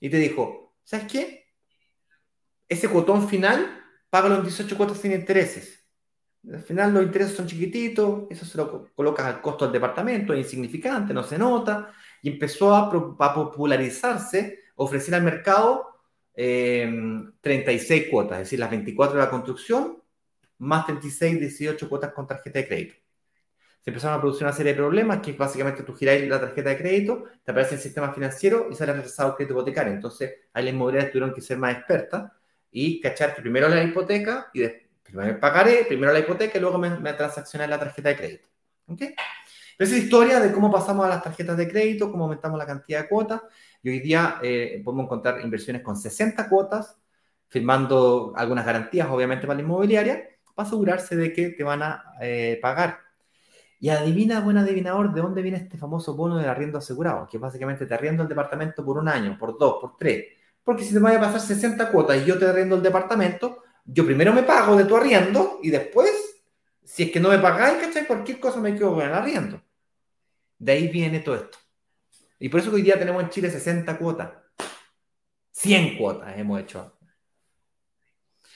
y te dijo, ¿sabes qué? Ese cuotón final págalo en 18 cuotas sin intereses. Al final los intereses son chiquititos, eso se lo colocas al costo del departamento, es insignificante, no se nota, y empezó a, popularizarse, ofrecer al mercado 36 eh, cuotas, es decir, las 24 de la construcción, más 36, 18 cuotas con tarjeta de crédito. Se empezaron a producir una serie de problemas que básicamente tú giráis la tarjeta de crédito, te aparece el sistema financiero y sale rechazado el crédito hipotecario. Entonces, ahí las inmobiliarias tuvieron que ser más expertas y cachar que primero la hipoteca y después primero pagaré, primero la hipoteca y luego me, me transaccionaré la tarjeta de crédito. ¿Ok? Esa es historia de cómo pasamos a las tarjetas de crédito, cómo aumentamos la cantidad de cuotas. Y hoy día eh, podemos encontrar inversiones con 60 cuotas, firmando algunas garantías, obviamente, para la inmobiliaria, para asegurarse de que te van a eh, pagar y adivina, buen adivinador, de dónde viene este famoso bono del arriendo asegurado, que básicamente te arriendo el departamento por un año, por dos, por tres. Porque si te vaya a pasar 60 cuotas y yo te arriendo el departamento, yo primero me pago de tu arriendo y después, si es que no me pagáis, ¿cachai? Cualquier cosa me quedo con el arriendo. De ahí viene todo esto. Y por eso hoy día tenemos en Chile 60 cuotas. 100 cuotas hemos hecho.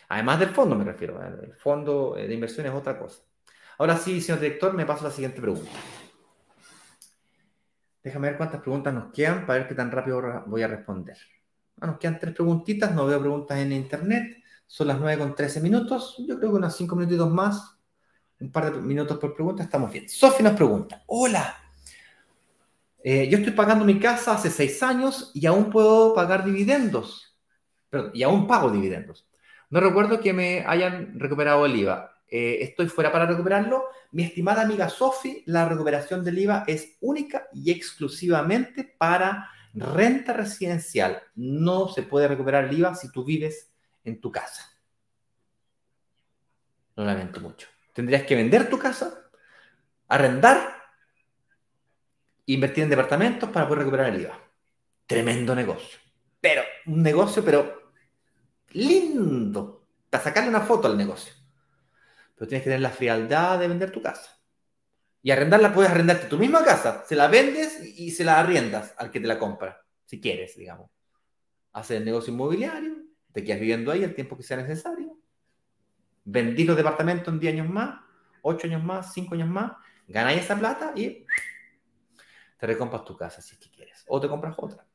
Además del fondo, me refiero. El fondo de inversión es otra cosa. Ahora sí, señor director, me paso a la siguiente pregunta. Déjame ver cuántas preguntas nos quedan para ver qué tan rápido voy a responder. Ah, nos quedan tres preguntitas, no veo preguntas en internet. Son las 9 con 13 minutos. Yo creo que unos 5 minutitos más, un par de minutos por pregunta, estamos bien. Sofi nos pregunta, hola, eh, yo estoy pagando mi casa hace 6 años y aún puedo pagar dividendos. Perdón, y aún pago dividendos. No recuerdo que me hayan recuperado el IVA. Eh, estoy fuera para recuperarlo. Mi estimada amiga Sofi, la recuperación del IVA es única y exclusivamente para renta residencial. No se puede recuperar el IVA si tú vives en tu casa. Lo lamento mucho. Tendrías que vender tu casa, arrendar, invertir en departamentos para poder recuperar el IVA. Tremendo negocio. Pero, un negocio, pero lindo. Para sacarle una foto al negocio pero tienes que tener la frialdad de vender tu casa. Y arrendarla puedes arrendarte tu misma casa, se la vendes y se la arriendas al que te la compra, si quieres, digamos. Haces el negocio inmobiliario, te quedas viviendo ahí el tiempo que sea necesario. Vendís los departamentos en 10 años más, 8 años más, 5 años más, ganáis esa plata y te recompras tu casa si es que quieres. O te compras otra.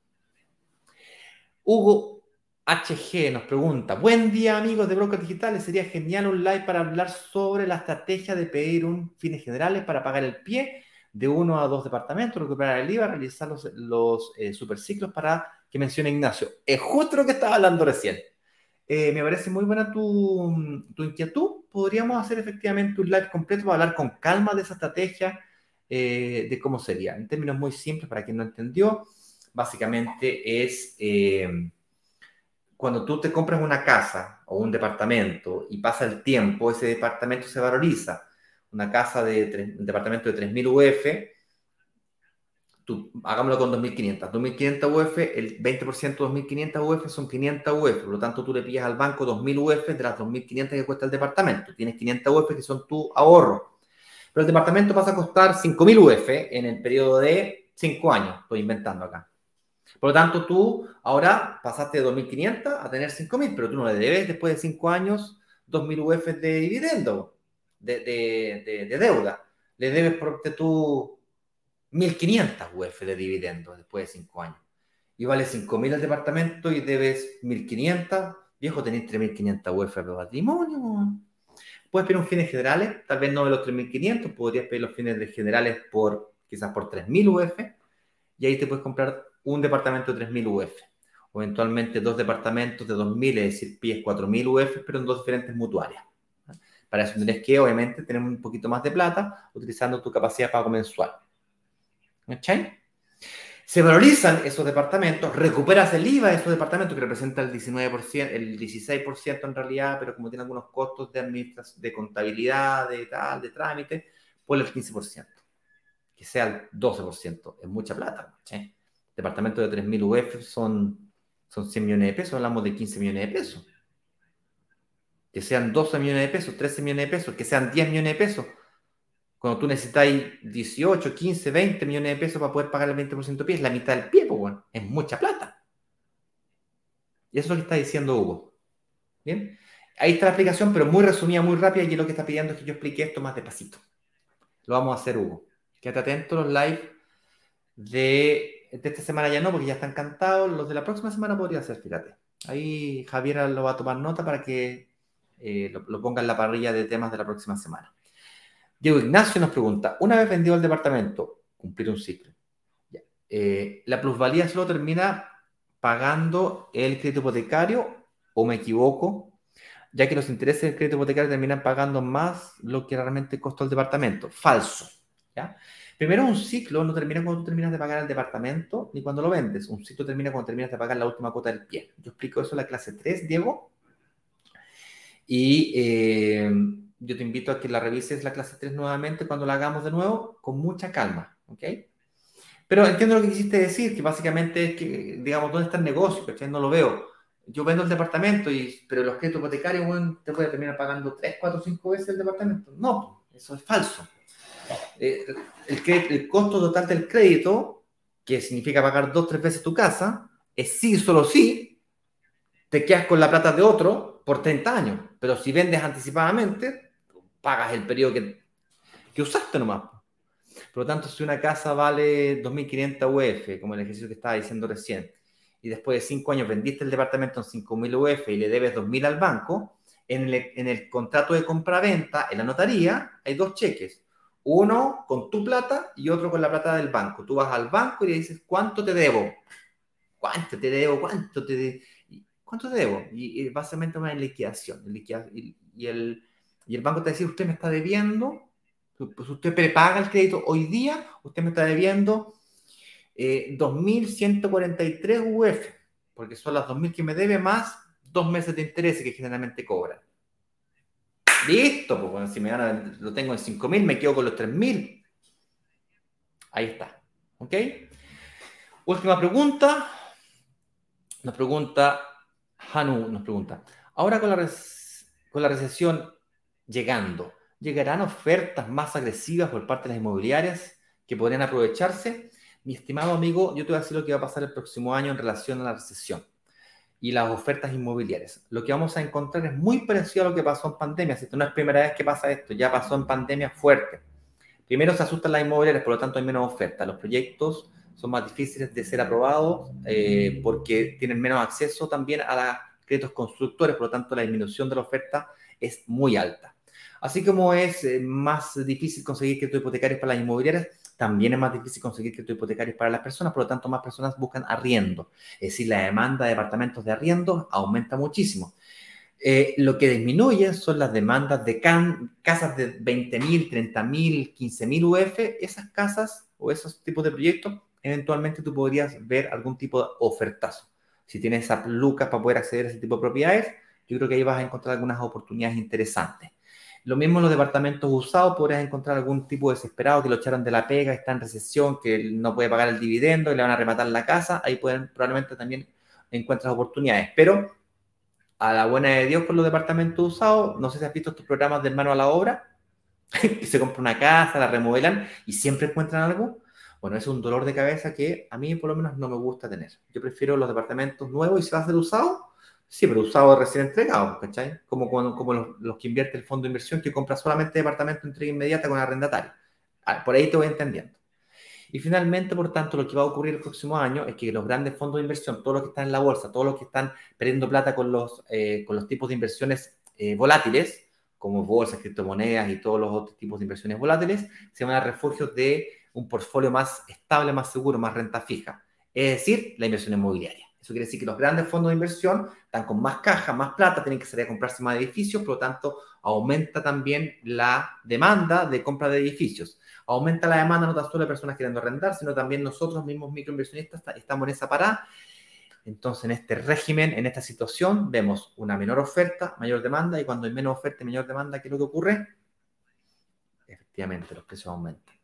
Hugo HG nos pregunta, buen día amigos de Brokers Digitales, sería genial un live para hablar sobre la estrategia de pedir un fines generales para pagar el pie de uno a dos departamentos, recuperar el IVA, realizar los, los eh, superciclos para que mencione Ignacio. Es justo lo que estaba hablando recién. Eh, me parece muy buena tu, tu, inquietud. Podríamos hacer efectivamente un live completo para hablar con calma de esa estrategia, eh, de cómo sería. En términos muy simples, para quien no entendió, básicamente es cuando tú te compras una casa o un departamento y pasa el tiempo, ese departamento se valoriza. Una casa de un departamento de 3.000 UF, tú, hagámoslo con 2.500. 2.500 UF, el 20% de 2.500 UF son 500 UF. Por lo tanto, tú le pillas al banco 2.000 UF de las 2.500 que cuesta el departamento. Tienes 500 UF que son tu ahorro. Pero el departamento pasa a costar 5.000 UF en el periodo de 5 años. Estoy inventando acá. Por lo tanto, tú ahora pasaste de 2.500 a tener 5.000, pero tú no le debes después de 5 años 2.000 UF de dividendo, de, de, de, deuda. Le debes por tú 1.500 UF de dividendo después de 5 años. Y vale 5.000 el departamento y debes 1.500. Viejo, tenés 3.500 UF de patrimonio. Puedes pedir un fines generales, tal vez no de los 3.500, podrías pedir los fines generales por quizás por 3.000 UF y ahí te puedes comprar un departamento de 3.000 UF, o eventualmente dos departamentos de 2.000, es decir, pies 4.000 UF, pero en dos diferentes mutuarias. Para eso tendrías que, obviamente, tener un poquito más de plata utilizando tu capacidad de pago mensual. ¿Okay? Se valorizan esos departamentos, recuperas el IVA de esos departamentos que representa el 19%, el 16% en realidad, pero como tiene algunos costos de de contabilidad, de tal, de trámite, pues el 15%. Que sea el 12%. Es mucha plata. ¿sí? Departamento de 3.000 UF son, son 100 millones de pesos, hablamos de 15 millones de pesos. Que sean 12 millones de pesos, 13 millones de pesos, que sean 10 millones de pesos. Cuando tú necesitas 18, 15, 20 millones de pesos para poder pagar el 20% de pie, es la mitad del pie, bueno, es mucha plata. Y eso es lo que está diciendo Hugo. Bien, ahí está la explicación, pero muy resumida, muy rápida, y lo que está pidiendo es que yo explique esto más despacito. Lo vamos a hacer, Hugo. Quédate atento los live de de esta semana ya no, porque ya están cantados. Los de la próxima semana podría ser, fíjate. Ahí Javier lo va a tomar nota para que eh, lo, ponga en la parrilla de temas de la próxima semana. Diego Ignacio nos pregunta, una vez vendido el departamento, cumplir un ciclo, eh, ¿la plusvalía solo termina pagando el crédito hipotecario o me equivoco? Ya que los intereses del crédito hipotecario terminan pagando más lo que realmente costó el departamento. Falso. ¿ya? Primero, un ciclo no termina cuando tú terminas de pagar el departamento ni cuando lo vendes. Un ciclo termina cuando terminas de pagar la última cuota del pie. Yo explico eso en la clase 3, Diego. Y eh, yo te invito a que la revises la clase 3 nuevamente cuando la hagamos de nuevo, con mucha calma. ¿Ok? Pero entiendo lo que quisiste decir, que básicamente es que, digamos, ¿dónde está el negocio? ¿cachai? No lo veo. Yo vendo el departamento, y, pero los créditos hipotecarios, bueno, te puede terminar pagando 3, 4, 5 veces el departamento. No, eso es falso. Eh, el, el, costo total del crédito, que significa pagar dos, tres veces tu casa, es sí, solo sí, te quedas con la plata de otro por 30 años. Pero si vendes anticipadamente, pagas el periodo que, que usaste nomás. Por lo tanto, si una casa vale 2.500 UF, como el ejercicio que estaba diciendo recién, y después de 5 años vendiste el departamento en 5.000 UF y le debes 2.000 al banco, en el, en el contrato de compra-venta, en la notaría, hay dos cheques. Uno con tu plata y otro con la plata del banco. Tú vas al banco y le dices, ¿cuánto te debo? ¿Cuánto te debo? ¿Cuánto te debo? ¿Cuánto te debo? Y, básicamente una liquidación. Y, y, el, y el banco te dice, usted me está debiendo pues usted prepaga el crédito hoy día, usted me está debiendo eh, 2.143 UF, porque son las 2.000 que me debe más dos meses de interés que generalmente cobra. Listo, pues bueno, si me gana, lo tengo en 5.000, me quedo con los 3.000. Ahí está. ¿Ok? Última pregunta. Nos pregunta, Hanu nos pregunta, ahora con la, con la recesión llegando, ¿Llegarán ofertas más agresivas por parte de las inmobiliarias que podrían aprovecharse? Mi estimado amigo, yo te voy a decir lo que va a pasar el próximo año en relación a la recesión y las ofertas inmobiliarias. Lo que vamos a encontrar es muy parecido a lo que pasó en pandemia. Esto no es primera vez que pasa esto, ya pasó en pandemia fuerte. Primero se asustan las inmobiliarias, por lo tanto hay menos oferta. Los proyectos son más difíciles de ser aprobados eh, porque tienen menos acceso también a los créditos constructores, por lo tanto la disminución de la oferta es muy alta. Así como es eh, más difícil conseguir créditos hipotecarios para las inmobiliarias, también es más difícil conseguir créditos hipotecarios para las personas, por lo tanto más personas buscan arriendo. Es decir, la demanda de departamentos de arriendo aumenta muchísimo. Eh, lo que disminuye son las demandas de casas de 20.000, 30.000, 15.000 UF. Esas casas o esos tipos de proyectos, eventualmente tú podrías ver algún tipo de ofertazo. Si tienes esas lucas para poder acceder a ese tipo de propiedades, yo creo que ahí vas a encontrar algunas oportunidades interesantes. Lo mismo en los departamentos usados, podrías encontrar algún tipo desesperado que lo echaron de la pega, está en recesión, que no puede pagar el dividendo y le van a rematar la casa. Ahí pueden probablemente también encuentras oportunidades. Pero a la buena de Dios con los departamentos usados, no sé si has visto estos programas de hermano a la obra, (laughs) que se compra una casa, la remodelan y siempre encuentran algo. Bueno, es un dolor de cabeza que a mí por lo menos no me gusta tener. Yo prefiero los departamentos nuevos y si va a ser usado, Sí, pero usado recién entregado, ¿cachai? Como, como, los, que invierte el fondo de inversión que compra solamente departamento de entrega inmediata con arrendatario. Ah, por ahí te voy entendiendo. Y finalmente, por tanto, lo que va a ocurrir el próximo año es que los grandes fondos de inversión, todos los que están en la bolsa, todos los que están perdiendo plata con los, eh, con los tipos de inversiones eh, volátiles, como bolsas, criptomonedas y todos los otros tipos de inversiones volátiles, se van a refugios de un portfolio más estable, más seguro, más renta fija. Es decir, la inversión inmobiliaria. Eso quiere decir que los grandes fondos de inversión están con más caja, más plata, tienen que salir a comprarse más edificios, por lo tanto, aumenta también la demanda de compra de edificios. Aumenta la demanda no tan solo de personas queriendo arrendar, sino también nosotros mismos microinversionistas estamos en esa parada. Entonces, en este régimen, en esta situación, vemos una menor oferta, mayor demanda, y cuando hay menos oferta y mayor demanda, ¿qué es lo que ocurre? Efectivamente, los precios aumentan.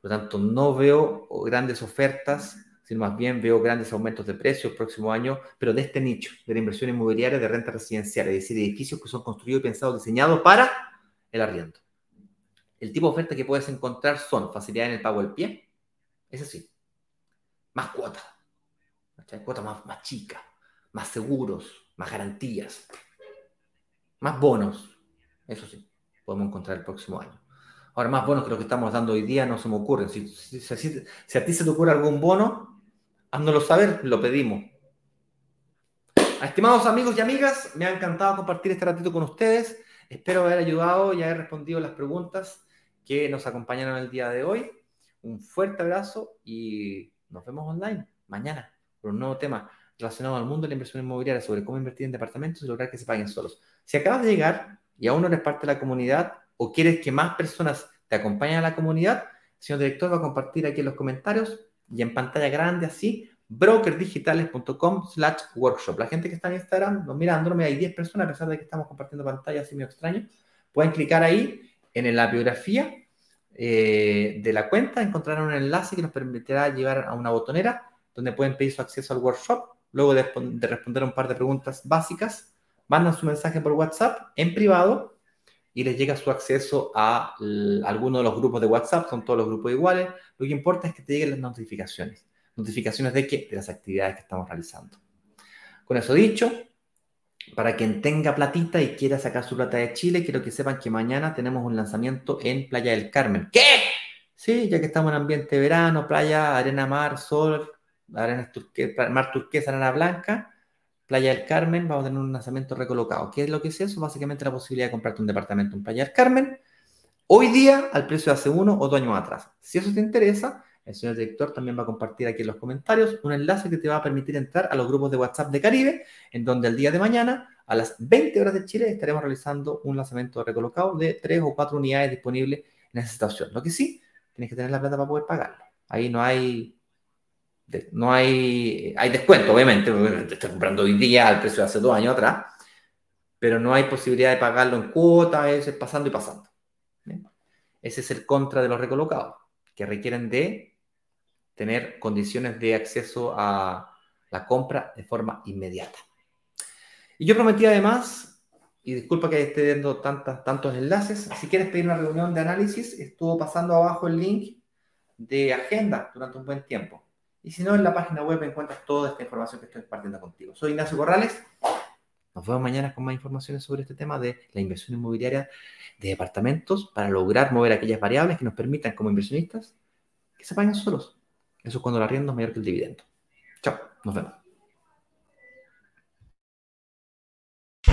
Por lo tanto, no veo grandes ofertas sino más bien veo grandes aumentos de precios el próximo año, pero de este nicho, de la inversión inmobiliaria de renta residencial, es decir, edificios que son construidos pensados, diseñados para el arriendo. El tipo de oferta que puedes encontrar son facilidad en el pago del pie, es sí, más cuotas, cuotas más, más chicas, más seguros, más garantías, más bonos, eso sí, podemos encontrar el próximo año. Ahora, más bonos que lo que estamos dando hoy día no se me ocurren. Si, si a ti se te ocurre algún bono, Háznoslo saber, lo pedimos. Estimados amigos y amigas, me ha encantado compartir este ratito con ustedes. Espero haber ayudado y haber respondido las preguntas que nos acompañaron el día de hoy. Un fuerte abrazo y nos vemos online mañana por un nuevo tema relacionado al mundo de la inversión inmobiliaria sobre cómo invertir en departamentos y lograr que se paguen solos. Si acabas de llegar y aún no eres parte de la comunidad o quieres que más personas te acompañen a la comunidad, el señor director va a compartir aquí en los comentarios y en pantalla grande así brokerdigitales.com slash workshop. La gente que está en Instagram, no mirándome, hay 10 personas, a pesar de que estamos compartiendo pantalla, así me extraño. Pueden clicar ahí en la biografía eh, de la cuenta, encontrarán un enlace que nos permitirá llevar a una botonera donde pueden pedir su acceso al workshop. Luego de, de responder un par de preguntas básicas, mandan su mensaje por WhatsApp en privado y les llega su acceso a alguno de los grupos de WhatsApp, son todos los grupos iguales. Lo que importa es que te lleguen las notificaciones. ¿Notificaciones de qué? De las actividades que estamos realizando. Con eso dicho, para quien tenga platita y quiera sacar su plata de Chile, quiero que sepan que mañana tenemos un lanzamiento en Playa del Carmen. ¿Qué? Sí, ya que estamos en ambiente verano, playa, arena, mar, sol, arena turquesa, mar turquesa, arena blanca, Playa del Carmen, vamos a tener un lanzamiento recolocado. ¿Qué es lo que es eso? Básicamente la posibilidad de comprarte un departamento en Playa del Carmen, hoy día al precio de hace uno o dos años atrás. Si eso te interesa, el señor director también va a compartir aquí en los comentarios un enlace que te va a permitir entrar a los grupos de WhatsApp de Caribe, en donde el día de mañana, a las 20 horas de Chile, estaremos realizando un lanzamiento recolocado de tres o cuatro unidades disponibles en esa situación. Lo que sí, tienes que tener la plata para poder pagarlo. Ahí no hay, no hay, hay descuento, obviamente, te estás comprando hoy día al precio de hace dos años atrás, pero no hay posibilidad de pagarlo en cuotas, es pasando y pasando. Ese es el contra de los recolocados, que requieren de tener condiciones de acceso a la compra de forma inmediata. Y yo prometí además, y disculpa que esté dando tantos enlaces, si quieres pedir una reunión de análisis, estuvo pasando abajo el link de agenda durante un buen tiempo. Y si no, en la página web encuentras toda esta información que estoy compartiendo contigo. Soy Ignacio Corrales. Nos vemos mañana con más informaciones sobre este tema de la inversión inmobiliaria de departamentos para lograr mover aquellas variables que nos permitan como inversionistas que se paguen solos. Eso es cuando la arriendo es mayor que el dividendo. Chao, nos vemos.